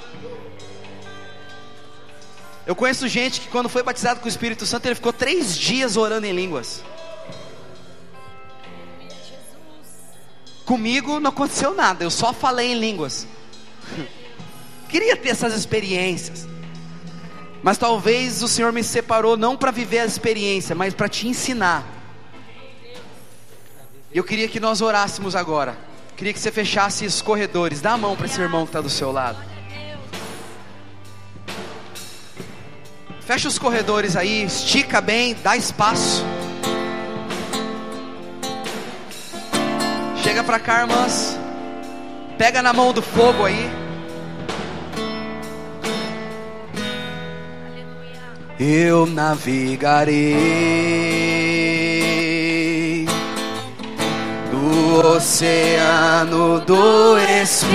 Eu conheço gente que quando foi batizado com o Espírito Santo, ele ficou três dias orando em línguas. Comigo não aconteceu nada, eu só falei em línguas. Queria ter essas experiências. Mas talvez o Senhor me separou não para viver a experiência, mas para te ensinar. Eu queria que nós orássemos agora. Queria que você fechasse os corredores. Dá a mão para esse irmão que está do seu lado. Fecha os corredores aí, estica bem, dá espaço. Chega para cá, irmãs. Pega na mão do fogo aí. Eu navegarei no oceano do Espírito.